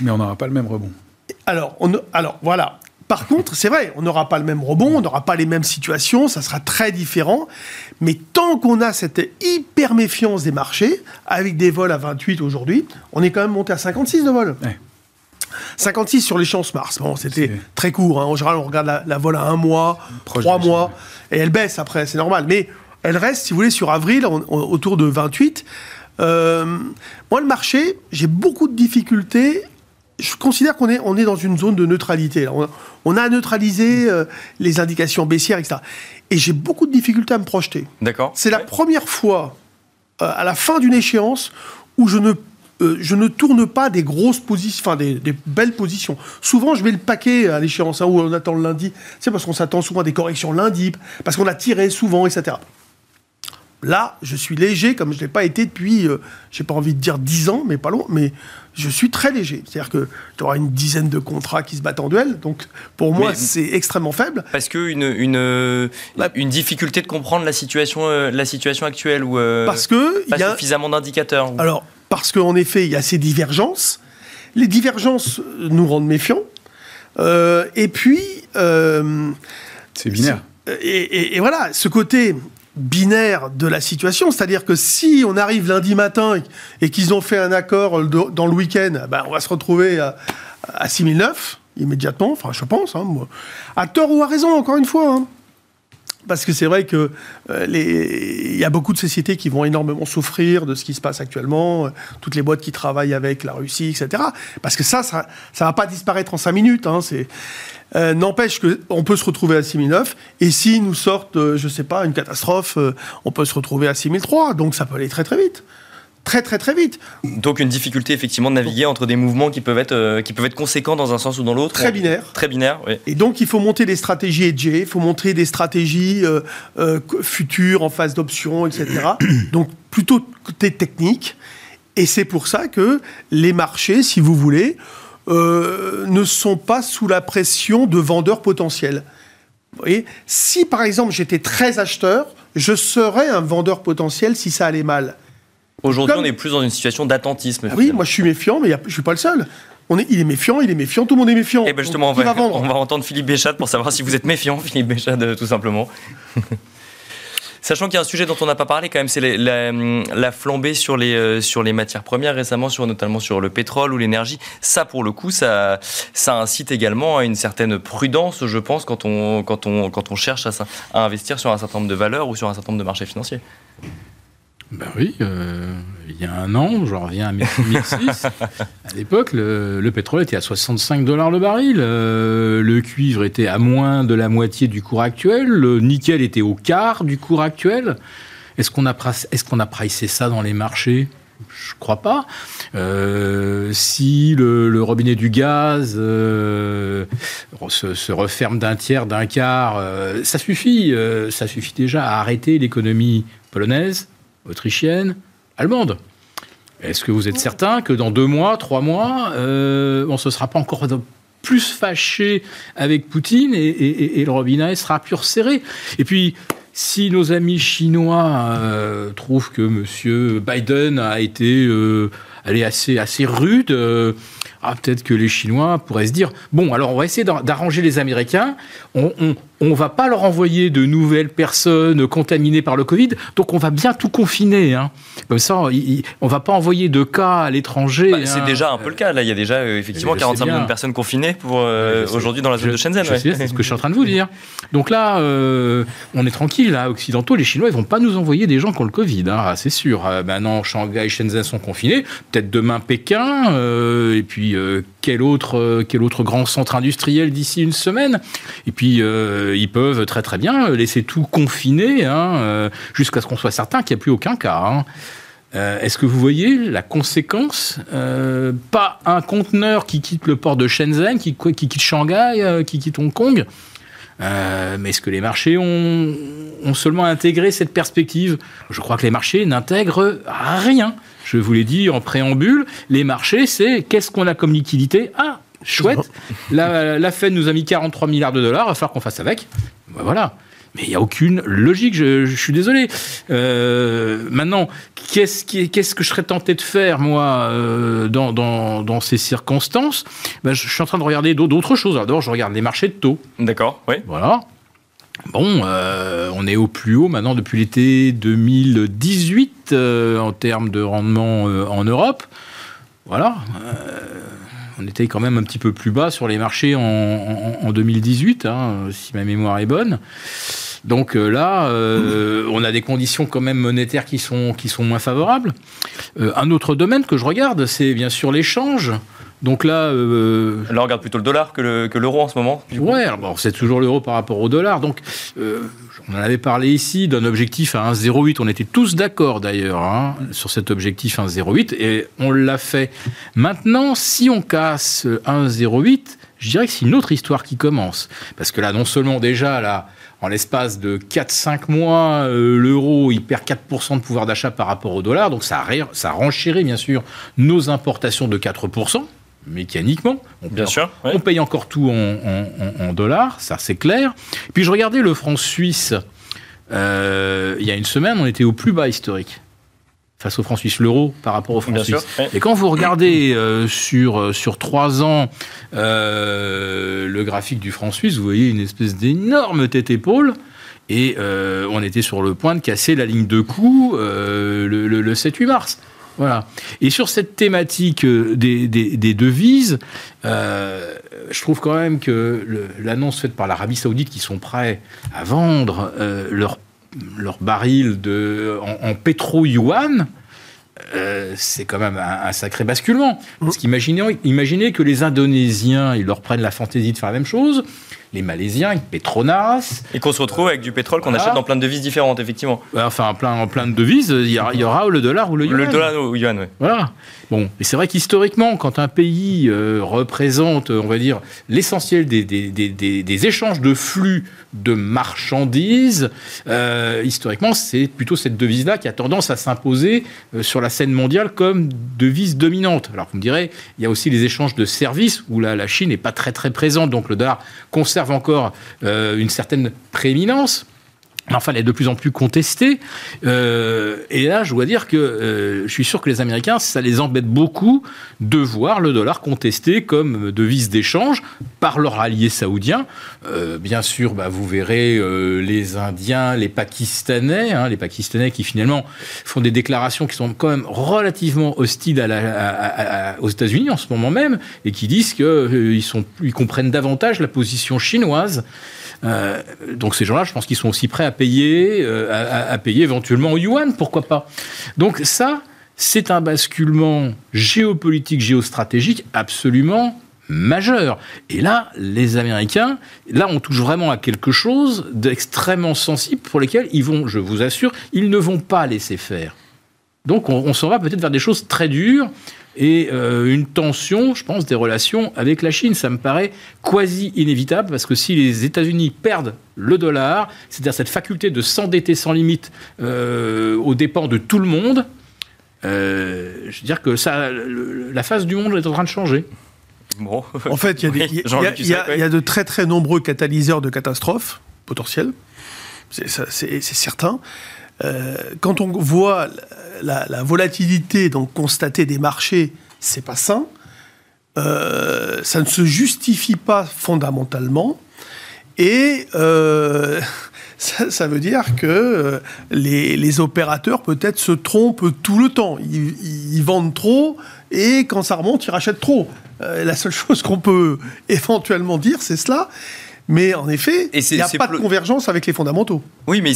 Mais on n'aura pas le même rebond. Alors, on, alors voilà. Par contre, c'est vrai, on n'aura pas le même rebond, on n'aura pas les mêmes situations, ça sera très différent. Mais tant qu'on a cette hyper méfiance des marchés, avec des vols à 28 aujourd'hui, on est quand même monté à 56 de vols. 56 sur l'échéance mars. Bon, c'était très court. Hein. En général, on regarde la, vol à un mois, trois mois, et elle baisse après, c'est normal. Mais elle reste, si vous voulez, sur avril, autour de 28. Euh, moi, le marché, j'ai beaucoup de difficultés. Je considère qu'on est, on est dans une zone de neutralité. On, a neutralisé euh, les indications baissières, etc. Et j'ai beaucoup de difficultés à me projeter. D'accord. C'est la première fois, euh, à la fin d'une échéance, où je ne euh, je ne tourne pas des grosses positions, enfin des, belles positions. Souvent, je mets le paquet à l'échéance hein, où on attend le lundi. C'est parce qu'on s'attend souvent à des corrections lundi, parce qu'on a tiré souvent, etc. Là, je suis léger comme je ne l'ai pas été depuis, euh, je n'ai pas envie de dire 10 ans, mais pas long, mais je suis très léger. C'est-à-dire que tu auras une dizaine de contrats qui se battent en duel, donc pour moi, c'est extrêmement faible. Parce qu'une une, une, difficulté de comprendre la situation, euh, la situation actuelle, ou parce que pas y a... suffisamment d'indicateurs Alors, parce qu'en effet, il y a ces divergences. Les divergences nous rendent méfiants. Euh, et puis... Euh, c'est binaire. Et, voilà, ce côté binaire de la situation, c'est-à-dire que si on arrive lundi matin et qu'ils ont fait un accord dans le week-end, ben on va se retrouver à, à 6009 immédiatement, enfin je pense, hein, à tort ou à raison, encore une fois. Hein. Parce que c'est vrai que euh, il y a beaucoup de sociétés qui vont énormément souffrir de ce qui se passe actuellement, euh, toutes les boîtes qui travaillent avec la Russie, etc. Parce que ça, ça, ça va pas disparaître en cinq minutes. Hein, c'est euh, N'empêche qu'on peut se retrouver à 6009, et si nous sortent, je sais pas, une catastrophe, on peut se retrouver à 6003, donc ça peut aller très très vite. Très très très vite. Donc une difficulté effectivement de naviguer entre des mouvements qui peuvent être, euh, qui peuvent être conséquents dans un sens ou dans l'autre. Très binaire. Très binaire, oui. Et donc il faut monter des stratégies edgées, il faut montrer des stratégies euh, euh, futures en phase d'option, etc. [COUGHS] donc plutôt côté technique. Et c'est pour ça que les marchés, si vous voulez, ne sont pas sous la pression de vendeurs potentiels. Vous voyez si par exemple j'étais très acheteur, je serais un vendeur potentiel si ça allait mal. Aujourd'hui, Comme- on est plus dans une situation d'attentisme. Ah oui, moi je suis méfiant, mais il y a- je suis pas le seul. On est, il est méfiant, il est méfiant, tout le monde est méfiant. Et ben justement, on va, va vendre on va entendre Philippe Béchat pour savoir si vous êtes méfiant, [LAUGHS] Philippe Béchat, euh, tout simplement. [LAUGHS] Sachant qu'il y a un sujet dont on n'a pas parlé quand même, c'est la, la flambée sur les, euh, sur les matières premières récemment, sur, notamment sur le pétrole ou l'énergie. Ça, pour le coup, ça, ça incite également à une certaine prudence, je pense, quand on, quand on, quand on cherche à investir sur un certain nombre de valeurs ou sur un certain nombre de marchés financiers. Ben oui, euh, il y a un an, je reviens à 2006. [LAUGHS] à l'époque, le, le pétrole était à 65 dollars le baril, euh, le cuivre était à moins de la moitié du cours actuel, le nickel était au quart du cours actuel. Est-ce qu'on a, est-ce qu'on a pricé ça dans les marchés? Je crois pas. Euh, si le, le robinet du gaz euh, se, se referme d'un tiers, d'un quart, euh, ça suffit. ça suffit déjà à arrêter l'économie polonaise, autrichienne, allemande. Est-ce que vous êtes certain que dans deux mois, trois mois, euh, on ne se sera pas encore plus fâché avec Poutine et, le robinet sera plus resserré Et puis, si nos amis chinois euh, trouvent que M. Biden a été euh, assez, assez rude, ah, peut-être que les Chinois pourraient se dire bon, alors on va essayer d'ar- d'arranger les Américains. On va pas leur envoyer de nouvelles personnes contaminées par le Covid, donc on va bien tout confiner. Hein. Comme ça, il- on va pas envoyer de cas à l'étranger. Bah, hein. c'est déjà un peu le cas. Là, il y a déjà euh, effectivement je sais 45 millions bien. de personnes confinées pour euh, aujourd'hui dans la zone Je- de Shenzhen. ouais. c'est ce que je suis en train de vous dire. Donc là, euh, on est tranquille, là, occidentaux, les Chinois, ils vont pas nous envoyer des gens qui ont le Covid, hein, ah, c'est sûr. Maintenant, Shanghai et Shenzhen sont confinés, peut-être demain Pékin, et puis quel, autre, quel autre grand centre industriel d'ici une semaine? Et puis, ils peuvent très très bien laisser tout confiner, hein, euh, jusqu'à ce qu'on soit certain qu'il n'y a plus aucun cas. hein. Euh, Est-ce que vous voyez la conséquence Euh, Pas un conteneur qui quitte le port de Shenzhen, qui, qui quitte Shanghai, euh, qui quitte Hong Kong. Euh, mais est-ce que les marchés ont, ont seulement intégré cette perspective? Je crois que les marchés n'intègrent rien. Je vous l'ai dit en préambule, les marchés, c'est qu'est-ce qu'on a comme liquidité? Ah, chouette, [LAUGHS] la, la Fed nous a mis 43 milliards de dollars, il va falloir qu'on fasse avec. Ben voilà. Mais il n'y a aucune logique, je, je suis désolé. Euh, maintenant, qu'est-ce, que je serais tenté de faire, moi, euh, dans, dans, dans ces circonstances? Ben, Je suis en train de regarder d'autres choses. D'abord, je regarde les marchés de taux. D'accord, oui. Voilà. Bon, euh, on est au plus haut maintenant depuis l'été 2018 euh, en termes de rendement en Europe. Voilà. On était quand même un petit peu plus bas sur les marchés en, en- en 2018, hein, si ma mémoire est bonne. Donc euh, là, euh, on a des conditions quand même monétaires qui sont, qui sont moins favorables. Euh, un autre domaine que je regarde, c'est bien sûr l'échange. Donc là, Là, on regarde plutôt le dollar que, le- que l'euro en ce moment. Ouais, bon, c'est toujours l'euro par rapport au dollar. Donc, on en avait parlé ici d'un objectif à 1,08. On était tous d'accord d'ailleurs hein, sur cet objectif 1,08 et on l'a fait. Maintenant, si on casse 1,08, je dirais que c'est une autre histoire qui commence. Parce que là, non seulement déjà, là, en l'espace de 4-5 mois, euh, l'euro, perd 4% de pouvoir d'achat par rapport au dollar. Donc, ça, ça renchérit bien sûr nos importations de 4%. Mécaniquement, on Bien paye sûr. ouais. on paye encore tout en, en- en- en dollars, ça c'est clair. Puis je regardais le franc suisse. euh, il y a une semaine, on était au plus bas historique face au franc suisse, l'euro par rapport au franc Bien suisse. sûr. ouais. Et quand vous regardez euh, sur, euh, sur trois ans euh, le graphique du franc suisse, vous voyez une espèce d'énorme tête-épaule. Et euh, on était sur le point de casser la ligne de coup le, le- le 7-8 mars. Voilà. Et sur cette thématique euh, des, des- des devises, euh, je trouve quand même que l'annonce faite par l'Arabie Saoudite qu'ils sont prêts à vendre euh, leur, leur baril de, en, en pétro-yuan, euh, c'est quand même un, un sacré basculement. Parce qu'imaginez imaginez que les Indonésiens, ils leur prennent la fantaisie de faire la même chose. Les Malaisiens, avec Petronas. Et qu'on se retrouve avec du pétrole qu'on achète dans plein de devises différentes, effectivement. Enfin, plein, plein de devises, il y, aura, le dollar ou le yuan. Le dollar ou le yuan, oui. Voilà. Bon, et c'est vrai qu'historiquement, quand un pays euh, représente, on va dire, l'essentiel des, des, des, des, échanges de flux de marchandises, euh, historiquement, c'est plutôt cette devise-là qui a tendance à s'imposer euh, sur la scène mondiale comme devise dominante. Alors, vous me direz, il y a aussi les échanges de services où là, la Chine n'est pas très très présente, donc le dollar conserve encore une certaine prééminence. Enfin, elle est de plus en plus contestée. Euh, et là, je dois dire que euh, je suis sûr que les Américains, ça les embête beaucoup de voir le dollar contesté comme devise d'échange par leurs alliés saoudiens. Euh, bien sûr, bah, vous verrez les Indiens, les Pakistanais, hein, les Pakistanais qui finalement font des déclarations qui sont quand même relativement hostiles aux États-Unis en ce moment même et qui disent qu'ils ils comprennent davantage la position chinoise. Euh, donc ces gens-là, je pense qu'ils sont aussi prêts à payer, euh, à, payer éventuellement au yuan, pourquoi pas. Donc ça, c'est un basculement géopolitique, géostratégique absolument majeur. Et là, les Américains, là, on touche vraiment à quelque chose d'extrêmement sensible pour lesquels ils vont, je vous assure, ils ne vont pas laisser faire. Donc on, on s'en va peut-être vers des choses très dures et euh, une tension, je pense, des relations avec la Chine. Ça me paraît quasi inévitable parce que si les États-Unis perdent le dollar, c'est-à-dire cette faculté de s'endetter sans limite euh, aux dépens de tout le monde, euh, je veux dire que ça, la face du monde est en train de changer. Bon. En fait, il y, a de très très nombreux catalyseurs de catastrophes potentielles, c'est certain. Euh, quand on voit la, volatilité donc constatée des marchés, c'est pas sain. Euh, ça ne se justifie pas fondamentalement. Et euh, [LAUGHS] ça, veut dire que les, opérateurs peut-être se trompent tout le temps. ils, vendent trop et quand ça remonte, ils rachètent trop. la seule chose qu'on peut [LAUGHS] éventuellement dire, c'est cela. Mais en effet, il n'y a pas de convergence avec les fondamentaux. Oui, mais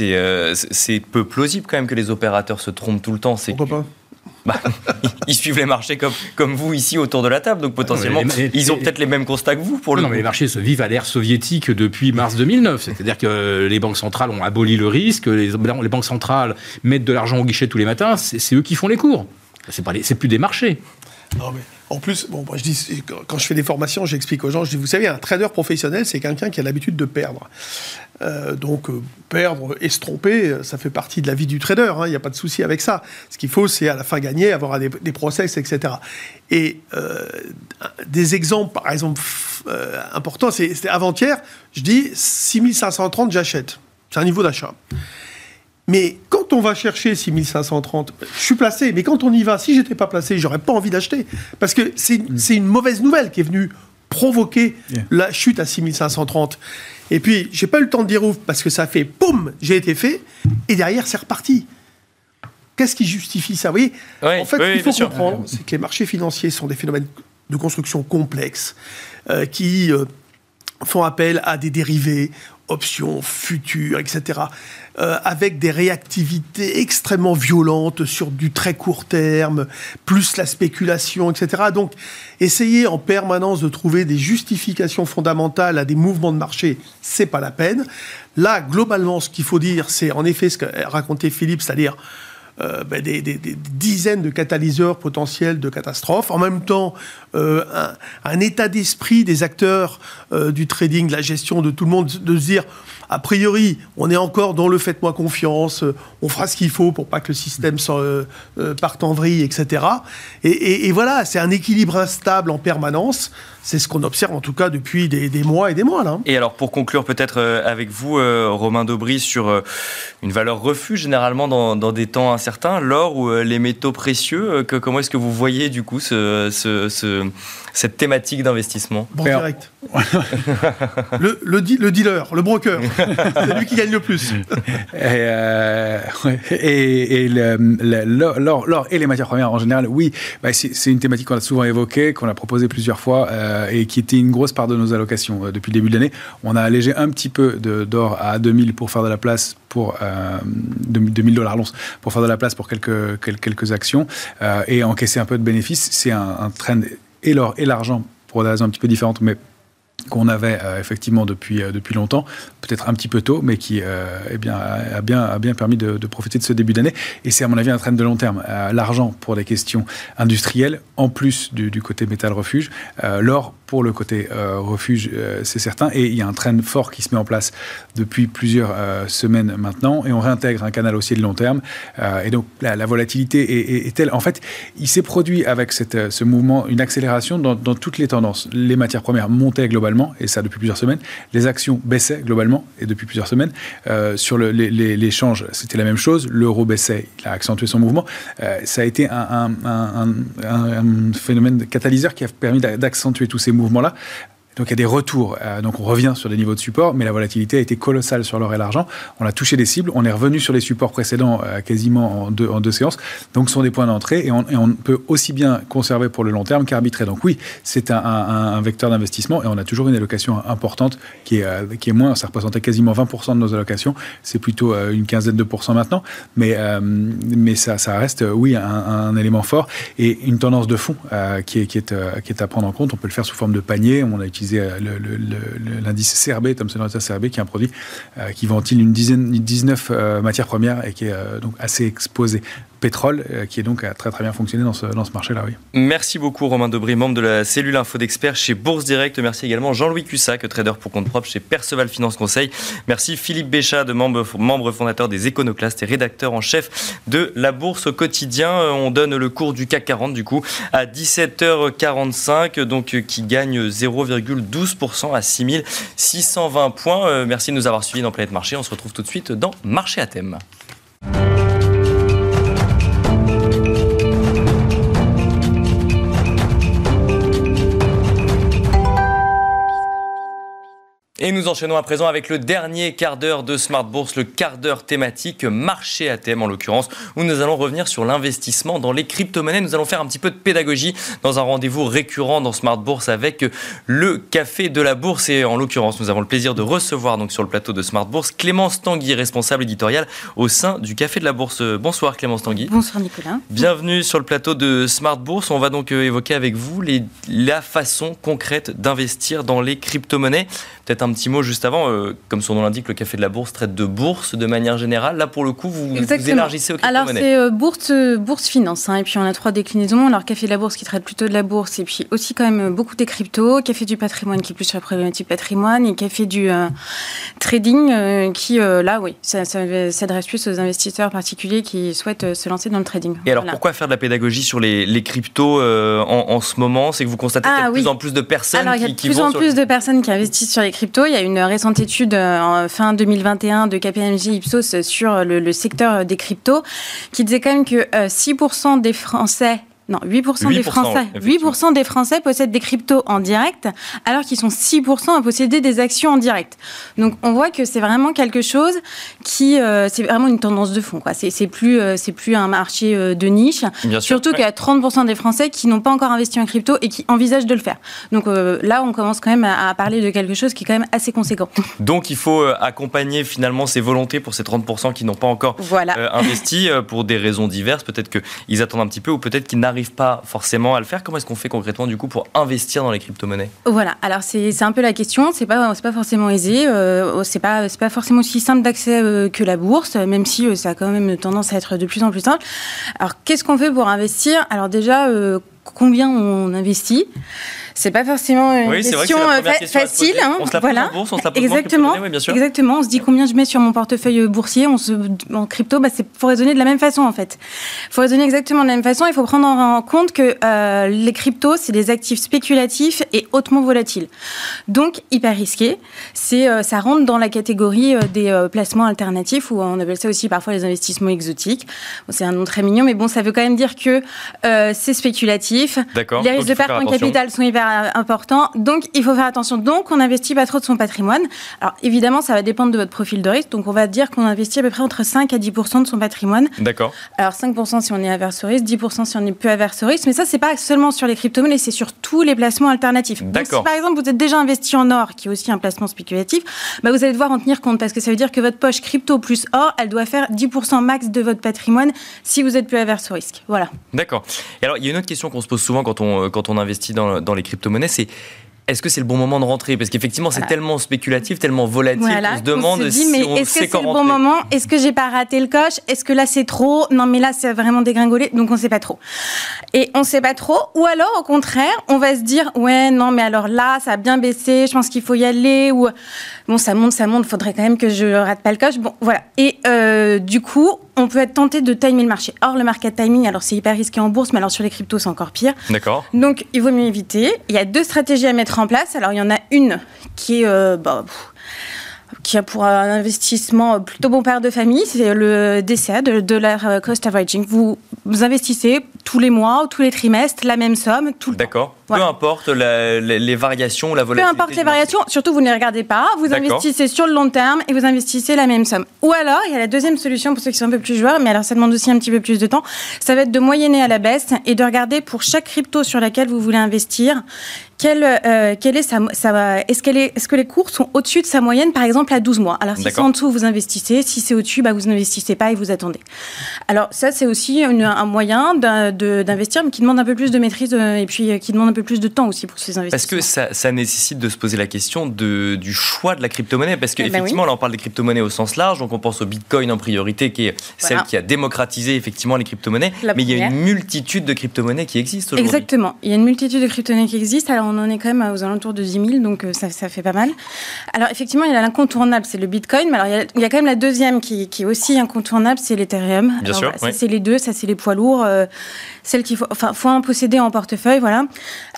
euh, c'est peu plausible quand même que les opérateurs se trompent tout le temps. Pourquoi pas [LAUGHS] bah, [LAUGHS] ils suivent les marchés comme, comme vous ici autour de la table, donc potentiellement ils ont peut-être les mêmes constats que vous pour le. Non, mais les marchés se vivent à l'ère soviétique depuis mars 2009. C'est-à-dire que les banques centrales ont aboli le risque, les, les banques centrales mettent de l'argent au guichet tous les matins, c'est eux qui font les cours. C'est plus des marchés. Non, mais en plus, quand je fais des formations, j'explique aux gens, je dis, vous savez, un trader professionnel, c'est quelqu'un qui a l'habitude de perdre. Euh, donc, euh, perdre et se tromper, ça fait partie de la vie du trader, hein, il n'y a pas de souci avec ça. Ce qu'il faut, c'est à la fin gagner, avoir des, process, etc. Et euh, des exemples, par exemple, importants, c'était avant-hier, je dis 6530, j'achète. C'est un niveau d'achat. Mais quand on va chercher 6530, je suis placé, mais quand on y va, si j'étais pas placé, j'aurais pas envie d'acheter. Parce que c'est une mauvaise nouvelle qui est venue provoquer la chute à 6530. Et puis, j'ai pas eu le temps de dire ouf, parce que ça fait poum, j'ai été fait, et derrière, c'est reparti. Qu'est-ce qui justifie ça Vous voyez? En fait, ce qu'il faut comprendre, c'est que les marchés financiers sont des phénomènes de construction complexes euh, qui euh, font appel à des dérivés, options, futures, etc., euh, avec des réactivités extrêmement violentes sur du très court terme, plus la spéculation, etc. Donc, essayer en permanence de trouver des justifications fondamentales à des mouvements de marché, c'est pas la peine. Là, globalement, ce qu'il faut dire, c'est en effet ce qu'a raconté Philippe, c'est-à-dire euh, ben, des, dizaines de catalyseurs potentiels de catastrophes. En même temps, euh, un, état d'esprit des acteurs euh, du trading, de la gestion de tout le monde, de se dire, a priori, on est encore dans le faites-moi confiance, on fera ce qu'il faut pour pas que le système parte en vrille, etc. Et, et voilà, c'est un équilibre instable en permanence. C'est ce qu'on observe en tout cas depuis des, mois et des mois. Là. Et alors pour conclure peut-être euh, avec vous, euh, Romain Daubry, sur euh, une valeur refuge généralement dans, des temps incertains, l'or ou les métaux précieux, que, comment est-ce que vous voyez du coup ce, cette thématique d'investissement Bon direct. [LAUGHS] le, le, dealer, le broker, [LAUGHS] c'est lui qui gagne le plus. et, [LAUGHS] l'or et les matières premières en général, oui, bah, c'est une thématique qu'on a souvent évoquée, qu'on a proposée plusieurs fois. Euh, et qui était une grosse part de nos allocations euh, depuis le début de l'année. On a allégé un petit peu d'or à 2000 pour faire de la place pour 2000 euh, dollars l'once pour faire de la place pour quelques, quelques, actions et encaisser un peu de bénéfices. C'est un, trend et l'or et l'argent pour des raisons un petit peu différentes, mais qu'on avait euh, effectivement depuis, euh, depuis longtemps, peut-être un petit peu tôt, mais qui euh, eh bien, a, bien, a bien permis de, profiter de ce début d'année. Et c'est à mon avis un train de long terme. L'argent pour des questions industrielles, en plus du, du côté métal refuge, l'or pour le côté refuge, c'est certain. Et il y a un train fort qui se met en place depuis plusieurs semaines maintenant. Et on réintègre un canal aussi de long terme. et donc la, volatilité est, telle. En fait, il s'est produit avec ce mouvement une accélération dans, toutes les tendances. Les matières premières montaient globalement et ça depuis plusieurs semaines. Les actions baissaient globalement, et depuis plusieurs semaines. Euh, sur l'échange, les, c'était la même chose. L'euro baissait, il a accentué son mouvement. Euh, ça a été un, un, phénomène catalyseur qui a permis d'accentuer tous ces mouvements-là. Donc il y a des retours. Euh, donc on revient sur des niveaux de support, mais la volatilité a été colossale sur l'or et l'argent. On a touché des cibles, on est revenu sur les supports précédents euh, quasiment en deux, séances. Donc ce sont des points d'entrée et on, peut aussi bien conserver pour le long terme qu'arbitrer. Donc oui, c'est un, vecteur d'investissement et on a toujours une allocation importante qui est, euh, qui est moins. Ça représentait quasiment 20% de nos allocations. C'est plutôt une quinzaine de pourcents maintenant. Mais, mais ça, reste, oui, un, élément fort et une tendance de fond qui, est, qui, est, à prendre en compte. On peut le faire sous forme de panier. Euh, l'indice CRB, Thomson Reuters CRB, qui est un produit euh, qui ventile une dizaine, 19 euh, matières premières et qui est donc assez exposé pétrole, euh, qui est donc a très très bien fonctionné dans ce, dans ce marché-là. Oui. Merci beaucoup Romain Debris, membre de la cellule info d'experts chez Bourse Direct. Merci également Jean-Louis Cussac, trader pour compte propre chez Perceval Finance Conseil. Merci Philippe Béchat, de membre, membre fondateur des Éconoclastes et rédacteur en chef de la Bourse au quotidien. Euh, on donne le cours du CAC 40 du coup à 17h45, donc euh, qui gagne 0,12% à 6620 points. Merci de nous avoir suivis dans Planète Marché. On se retrouve tout de suite dans Marché à thème. Et nous enchaînons à présent avec le dernier quart d'heure de Smart Bourse, le quart d'heure thématique marché à thème en l'occurrence, où nous allons revenir sur l'investissement dans les crypto-monnaies. Nous allons faire un petit peu de pédagogie dans un rendez-vous récurrent dans Smart Bourse avec le café de la bourse. Et en l'occurrence, nous avons le plaisir de recevoir donc sur le plateau de Smart Bourse Clémence Tanguy, responsable éditoriale au sein du café de la bourse. Bonsoir Clémence Tanguy. Bonsoir Nicolas. Bienvenue sur le plateau de Smart Bourse. On va donc euh, évoquer avec vous les, la façon concrète d'investir dans les crypto-monnaies. Peut-être un petit mot juste avant, euh, comme son nom l'indique, le Café de la Bourse traite de bourse de manière générale. Là, pour le coup, vous, vous élargissez au Alors, c'est euh, bourse, euh, bourse finance. Hein, et puis, on a trois déclinaisons. Alors, Café de la Bourse qui traite plutôt de la bourse. Et puis, aussi, quand même, beaucoup des cryptos. Café du patrimoine qui est plus sur la problématique patrimoine. Et Café du trading qui, là, oui, ça, s'adresse plus aux investisseurs particuliers qui souhaitent se lancer dans le trading. Et alors, pourquoi faire de la pédagogie sur les, les cryptos en, ce moment? C'est que vous constatez qu'il y a de ah plus en plus de personnes alors, qui, il y a de plus en plus de personnes qui investissent sur les cryptos. Il y a une récente étude euh, en fin 2021 de KPMG Ipsos sur le, le secteur des cryptos qui disait quand même que 6% euh, des Français non, 8%, des Français. 8% des Français possèdent des cryptos en direct, alors qu'ils sont 6% à posséder des actions en direct. Donc, on voit que c'est vraiment quelque chose qui, euh, c'est vraiment une tendance de fond. Quoi. C'est, c'est plus, euh, c'est plus un marché euh, de niche. Surtout qu'il y a 30% des Français qui n'ont pas encore investi en crypto et qui envisagent de le faire. Donc là, on commence quand même à, parler de quelque chose qui est quand même assez conséquent. [LAUGHS] Donc, il faut accompagner finalement ces volontés pour ces 30% qui n'ont pas encore investi pour des raisons diverses. Peut-être qu'ils attendent un petit peu ou peut-être qu'ils n'arrivent n'arrive pas forcément à le faire, comment est-ce qu'on fait concrètement du coup pour investir dans les crypto-monnaies? Voilà, alors c'est un peu la question, c'est pas, pas forcément aisé, euh, c'est pas, pas forcément aussi simple d'accès euh, que la bourse, même si euh, ça a quand même tendance à être de plus en plus simple. Alors qu'est-ce qu'on fait pour investir? Alors déjà, combien on investit? C'est pas forcément une question, facile. Hein, on se la voilà. en bourse, on se la pose Exactement. En bien sûr. Exactement. On se dit combien je mets sur mon portefeuille boursier. On se, en crypto, bah, c'est faut raisonner de la même façon en fait. Il faut raisonner exactement de la même façon. Il faut prendre en compte que euh, les cryptos, c'est des actifs spéculatifs et hautement volatiles. Donc hyper risqués. C'est, euh, ça rentre dans la catégorie euh, des placements alternatifs ou on appelle ça aussi parfois les investissements exotiques. c'est un nom très mignon, mais bon, ça veut quand même dire que c'est spéculatif. D'accord. Les risques de perte en capital sont hyper important. Donc, il faut faire attention. Donc, on n'investit pas trop de son patrimoine. Alors, évidemment, ça va dépendre de votre profil de risque. Donc, on va dire qu'on investit à peu près entre 5 à 10% de son patrimoine. D'accord. Alors, 5% si on est averse au risque, 10% si on est peu averse au risque. Mais ça, c'est pas seulement sur les crypto-monnaies, c'est sur tous les placements alternatifs. D'accord. si, par exemple, vous êtes déjà investi en or, qui est aussi un placement spéculatif, bah, vous allez devoir en tenir compte parce que ça veut dire que votre poche crypto plus or, elle doit faire 10% max de votre patrimoine si vous êtes peu averse au risque. Voilà. D'accord. Et alors, il y a une autre question qu'on se pose souvent quand on, quand on investit dans, dans les crypto-monnaies, c'est est-ce que c'est le bon moment de rentrer? Parce qu'effectivement, c'est tellement spéculatif, tellement volatile, on se demande on se dit, si mais on est-ce sait que c'est le bon moment? Est-ce que j'ai pas raté le coche? Est-ce que là c'est trop? Non, mais là c'est vraiment dégringolé, donc on sait pas trop. Et on sait pas trop. Ou alors au contraire, on va se dire ouais, non, mais alors là ça a bien baissé, je pense qu'il faut y aller. Ou bon, ça monte, ça monte, faudrait quand même que je rate pas le coche. Bon, voilà. Et euh, du coup, on peut être tenté de timer le marché. Or, le market timing, alors c'est hyper risqué en bourse, mais alors sur les cryptos c'est encore pire. D'accord. Donc, il vaut mieux éviter. Il y a deux stratégies à mettre en place. Alors, il y en a une qui est, euh, bah, pff, qui a pour un investissement plutôt bon père de famille, c'est le DCA, de Dollar Cost Averaging. Vous, vous investissez tous les mois ou tous les trimestres la même somme, tout le. D'accord. Peu importe la- les, les variations, la Peu volatilité. importe du les variations, surtout vous ne les regardez pas, vous investissez sur le long terme et vous investissez la même somme. Ou alors, il y a la deuxième solution pour ceux qui sont un peu plus joueurs, mais alors ça demande aussi un petit peu plus de temps, ça va être de moyenner à la baisse et de regarder pour chaque crypto sur laquelle vous voulez investir, quelle, euh, quelle est sa, sa- est-ce, qu'elle est, est-ce que les cours sont au-dessus de sa moyenne, par exemple, à 12 mois Alors, si c'est en dessous, vous investissez, si c'est au-dessus, bah, vous n'investissez pas et vous attendez. Alors, ça, c'est aussi une- un moyen d'investir, mais qui demande un peu plus de maîtrise euh, et puis euh, qui demande un peu plus de temps aussi pour ces investissements. Parce que ça, ça nécessite de se poser la question de, du choix de la crypto-monnaie. Parce Eh ben qu'effectivement, oui. là, on parle des crypto-monnaies au sens large. Donc, on pense au Bitcoin en priorité, qui est Voilà. celle qui a démocratisé effectivement les crypto-monnaies. Mais il y a une multitude de crypto-monnaies qui existent aujourd'hui. Exactement. Il y a une multitude de crypto-monnaies qui existent. Alors, on en est quand même aux alentours de 10 000, donc euh, ça, ça fait pas mal. Alors, effectivement, il y a l'incontournable, c'est le Bitcoin. Mais alors, il y, a, il y a quand même la deuxième qui, qui est aussi incontournable, c'est l'Ethereum. Bien Alors, sûr, voilà, Ça, oui. c'est les deux. Ça, c'est les poids lourds. euh, celles qu'il faut, enfin, faut en posséder en portefeuille, voilà.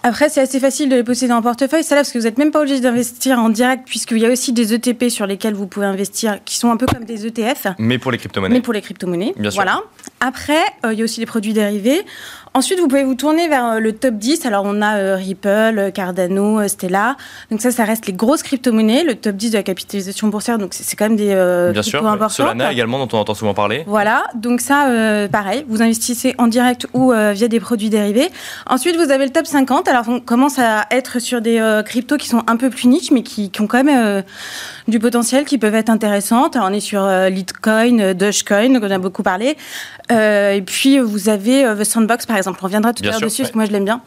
Après, c'est assez facile de les posséder en portefeuille. Ça, là, parce que vous n'êtes même pas obligé d'investir en direct, puisqu'il y a aussi des ETP sur lesquels vous pouvez investir, qui sont un peu comme des ETF. Mais pour les crypto-monnaies. Mais pour les crypto-monnaies. Bien sûr. Voilà. Après, euh, il y a aussi les produits dérivés. Ensuite, vous pouvez vous tourner vers euh, le top 10. Alors, on a euh, Ripple, Cardano, Stella. Donc, ça, ça reste les grosses crypto-monnaies. Le top 10 de la capitalisation boursière. Donc, c'est quand même des euh, Bien sûr. importantes. Solana également, dont on entend souvent parler. Voilà, donc ça, pareil, vous investissez en direct ou via des produits dérivés. Ensuite, vous avez le top 50. Alors, on commence à être sur des euh, cryptos qui sont un peu plus niches, mais qui, qui ont quand même euh, du potentiel, qui peuvent être intéressantes. Alors, on est sur euh, Litecoin, euh, Dogecoin, on a beaucoup parlé. Et puis, vous avez The Sandbox, par exemple. On reviendra tout à l'heure dessus, ouais. parce que moi, je l'aime bien.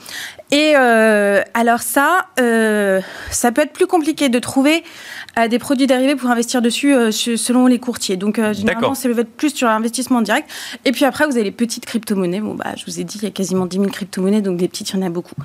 Et euh, alors ça, euh, ça peut être plus compliqué de trouver euh, des produits dérivés pour investir dessus se- selon les courtiers. Donc généralement, va être plus sur l'investissement direct. Et puis après, vous avez les petites crypto-monnaies. Bon, bah, je vous ai dit, il y a quasiment 10 000 crypto-monnaies, donc des petites, il y en a beaucoup.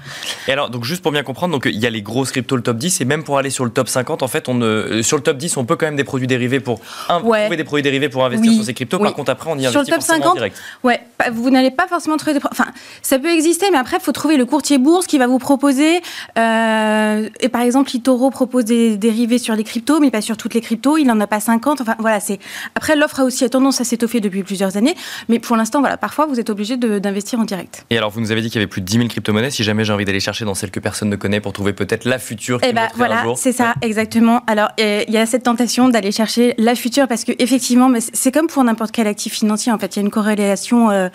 Et alors, donc juste pour bien comprendre, donc il y a les grosses cryptos, le top 10, et même pour aller sur le top 50, en fait, on sur le top 10, on peut quand même des produits dérivés pour un, Ouais. trouver des produits dérivés pour investir Oui, sur ces cryptos. oui. Par contre, après, on y Sur le top forcément en 50, direct. Ouais, vous n'allez pas forcément trouver des... Enfin, ça peut exister, mais après, il faut trouver le courtier bourse qui va vous proposer... euh, et par exemple, Litoro propose des dérivés sur les cryptos, mais pas sur toutes les cryptos. Il n'en a pas 50. Enfin, voilà, c'est... Après, l'offre a aussi tendance à s'étoffer depuis plusieurs années. Mais pour l'instant, voilà, parfois, vous êtes obligé d'investir en direct. Et alors, vous nous avez dit qu'il y avait plus de 10 000 crypto-monnaies. Si jamais j'ai envie d'aller chercher dans celles que personne ne connaît pour trouver peut-être la future qui Eh un voilà, c'est ça, exactement. Alors, euh, il y a cette tentation d'aller chercher la future parce que effectivement, c'est- comme pour n'importe quel actif financier. En fait, il y a une corrélation euh,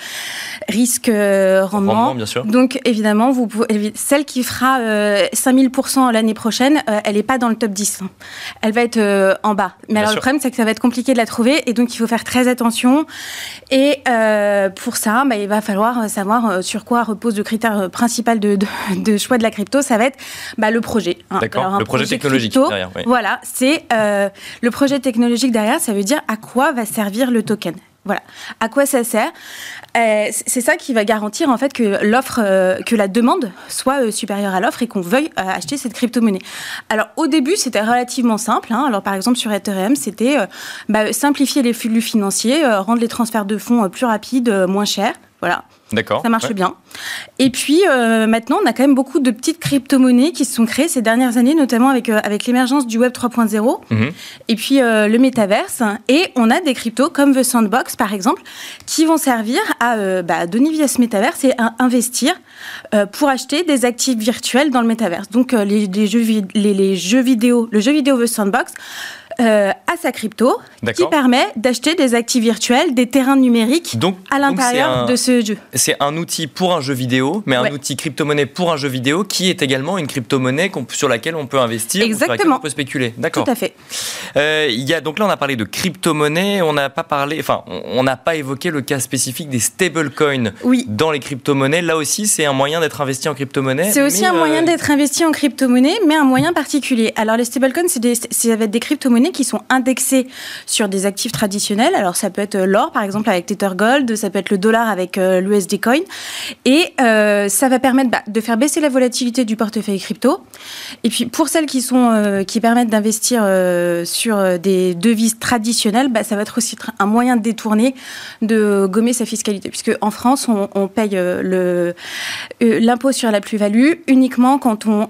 risque-rendement. Rendement, bien sûr. Donc, évidemment, vous pouvez- celle qui fera euh, 5000% l'année prochaine, euh, elle n'est pas dans le top 10. Elle va être euh, en bas. Mais Bien alors, sûr. le problème, c'est que ça va être compliqué de la trouver et donc il faut faire très attention. Et euh, pour ça, bah, il va falloir savoir euh, sur quoi repose le critère euh, principal de, de- [LAUGHS] de choix de la crypto. Ça va être bah, le projet. hein. D'accord, le projet technologique crypto, derrière, oui. Voilà, c'est euh, le projet technologique derrière. Ça veut dire à quoi va servir le token. Voilà, à quoi ça sert? Euh, C'est ça qui va garantir en fait que l'offre, euh, que la demande soit euh, supérieure à l'offre et qu'on veuille acheter cette crypto-monnaie. Alors au début, c'était relativement simple. hein. Alors par exemple sur Ethereum, c'était bah, simplifier les flux financiers, rendre les transferts de fonds plus rapides, moins chers. Voilà, D'accord. ça marche Ouais. bien. Et puis euh, maintenant, on a quand même beaucoup de petites crypto-monnaies qui se sont créées ces dernières années, notamment avec, euh, avec l'émergence du Web 3.0 Mhm. et puis euh, le métaverse. Et on a des cryptos comme The Sandbox, par exemple, qui vont servir à bah, donner via ce métaverse et à investir pour acheter des actifs virtuels dans le métaverse. Donc les, les jeux, les, les jeux vidéo, le jeu vidéo The Sandbox. À sa crypto, qui permet d'acheter des actifs virtuels, des terrains numériques donc, à l'intérieur de ce jeu. C'est un outil pour un jeu vidéo, mais un outil crypto-monnaie pour un jeu vidéo qui est également une crypto-monnaie sur laquelle on peut investir, Exactement. sur laquelle on peut spéculer. D'accord. Tout à fait. Euh, y a, donc là, on a parlé de crypto-monnaie, on n'a pas parlé, enfin, on n'a pas évoqué le cas spécifique des stablecoins oui. dans les crypto-monnaies. Là aussi, c'est un moyen d'être investi en crypto-monnaie. C'est aussi un moyen euh, d'être investi en crypto-monnaie, mais un moyen particulier. Alors, les stablecoins, c'est des, des crypto-monnaies qui sont indexées sur des actifs traditionnels. Alors, ça peut être l'or, par exemple, avec Tether Gold, ça peut être le dollar avec euh, l'USD Coin. Et euh, ça va permettre bah, de faire baisser la volatilité du portefeuille crypto. Et puis, pour celles qui, sont, qui permettent d'investir sur des devises traditionnelles, bah, ça va être aussi un moyen de détourner, de gommer sa fiscalité. Puisque en France, on, paye l'impôt sur la plus-value uniquement quand on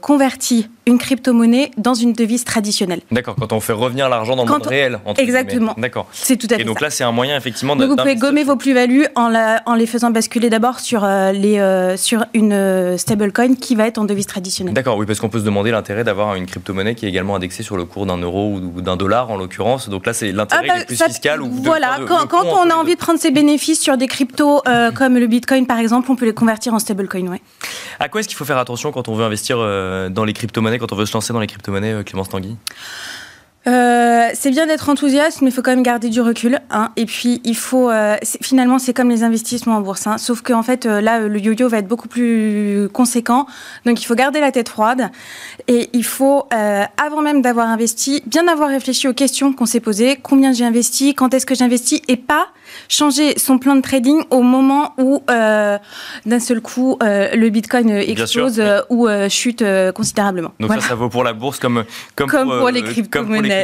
convertit une crypto-monnaie dans une devise traditionnelle. D'accord, quand on fait revenir l'argent dans le monde réel. Exactement. D'accord. C'est tout à fait Et donc là, c'est un moyen effectivement de. Donc vous pouvez gommer vos plus-values en, en, les faisant basculer d'abord sur, euh, les, euh, sur une euh, stablecoin qui va être en devise traditionnelle. D'accord, oui, parce qu'on peut se demander l'intérêt d'avoir une crypto-monnaie qui est également indexée sur le cours d'un euro ou d'un dollar en l'occurrence. Donc là, c'est l'intérêt ah bah, plus fiscal. Ou voilà, quand, quand on a envie de prendre ses bénéfices sur des cryptos comme le Bitcoin par exemple, on peut les convertir en stablecoin. Ouais. À quoi est-ce qu'il faut faire attention quand on veut investir dans les crypto-monnaies, quand on veut se lancer dans les crypto-monnaies, euh, Clémence Tanguy? Euh, c'est bien d'être enthousiaste, mais il faut quand même garder du recul. Hein. Et puis, il faut. Euh, finalement, c'est comme les investissements en bourse. Hein. Sauf qu'en fait, là, le yo-yo va être beaucoup plus conséquent. Donc, il faut garder la tête froide. Et il faut, avant même d'avoir investi, bien avoir réfléchi aux questions qu'on s'est posées. Combien j'ai investi Quand est-ce que j'investis Et pas changer son plan de trading au moment où, d'un seul coup, le bitcoin explose ou chute considérablement. Donc, ça, ça vaut pour la bourse comme, comme, pour, les crypto-monnaies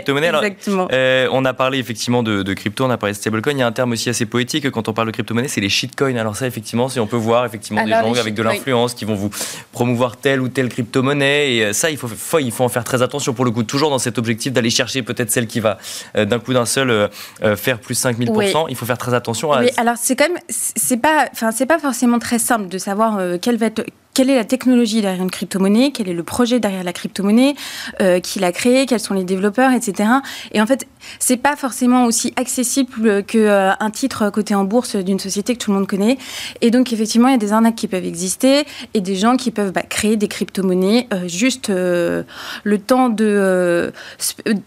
euh, on a parlé effectivement de, crypto, on a parlé de stablecoin. Il y a un terme aussi assez poétique quand on parle de crypto-monnaie, c'est les shitcoins. Alors ça, effectivement, si on peut voir effectivement des gens avec de l'influence qui vont vous promouvoir telle ou telle crypto-monnaie. Et euh, ça, il faut, il faut en faire très attention pour le coup, toujours dans cet objectif d'aller chercher peut-être celle qui va euh, d'un coup d'un seul faire plus 5000%. Il faut faire très attention à. Oui, alors c'est quand même, c'est pas, enfin c'est pas forcément très simple de savoir quelle va être quelle est la technologie derrière une crypto-monnaie, quel est le projet derrière la crypto-monnaie, euh, qui l'a créé, quels sont les développeurs, etc. Et en fait, c'est pas forcément aussi accessible qu'un euh, un titre coté en bourse d'une société que tout le monde connaît. Et donc, effectivement, il y a des arnaques qui peuvent exister et des gens qui peuvent bah, créer des crypto-monnaies euh, juste le temps de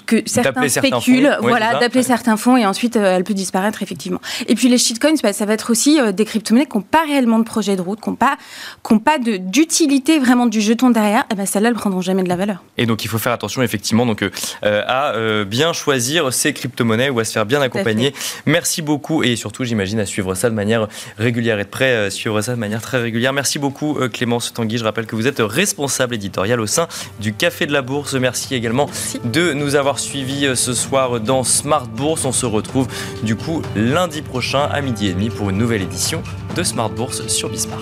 que certains spéculent, voilà, d'appeler certains fonds et ensuite elle peut disparaître effectivement. Et puis les shitcoins, bah, ça va être aussi des crypto-monnaies qui n'ont pas réellement de projet de route, qui n'ont pas, pas de d'utilité vraiment du jeton derrière, eh ben celles-là, elles prendront jamais de la valeur. Et donc, il faut faire attention, effectivement, donc, euh, à euh, bien choisir ses crypto-monnaies ou à se faire bien accompagner. Merci beaucoup et surtout, j'imagine, à suivre ça de manière régulière et de près, euh, suivre ça de manière très régulière. Merci beaucoup, Clémence Tanguy. Je rappelle que vous êtes responsable éditorial au sein du Café de la Bourse. Merci également de nous avoir suivis ce soir dans Smart Bourse. On se retrouve du coup lundi prochain à midi et demi pour une nouvelle édition de Smart Bourse sur Bismart.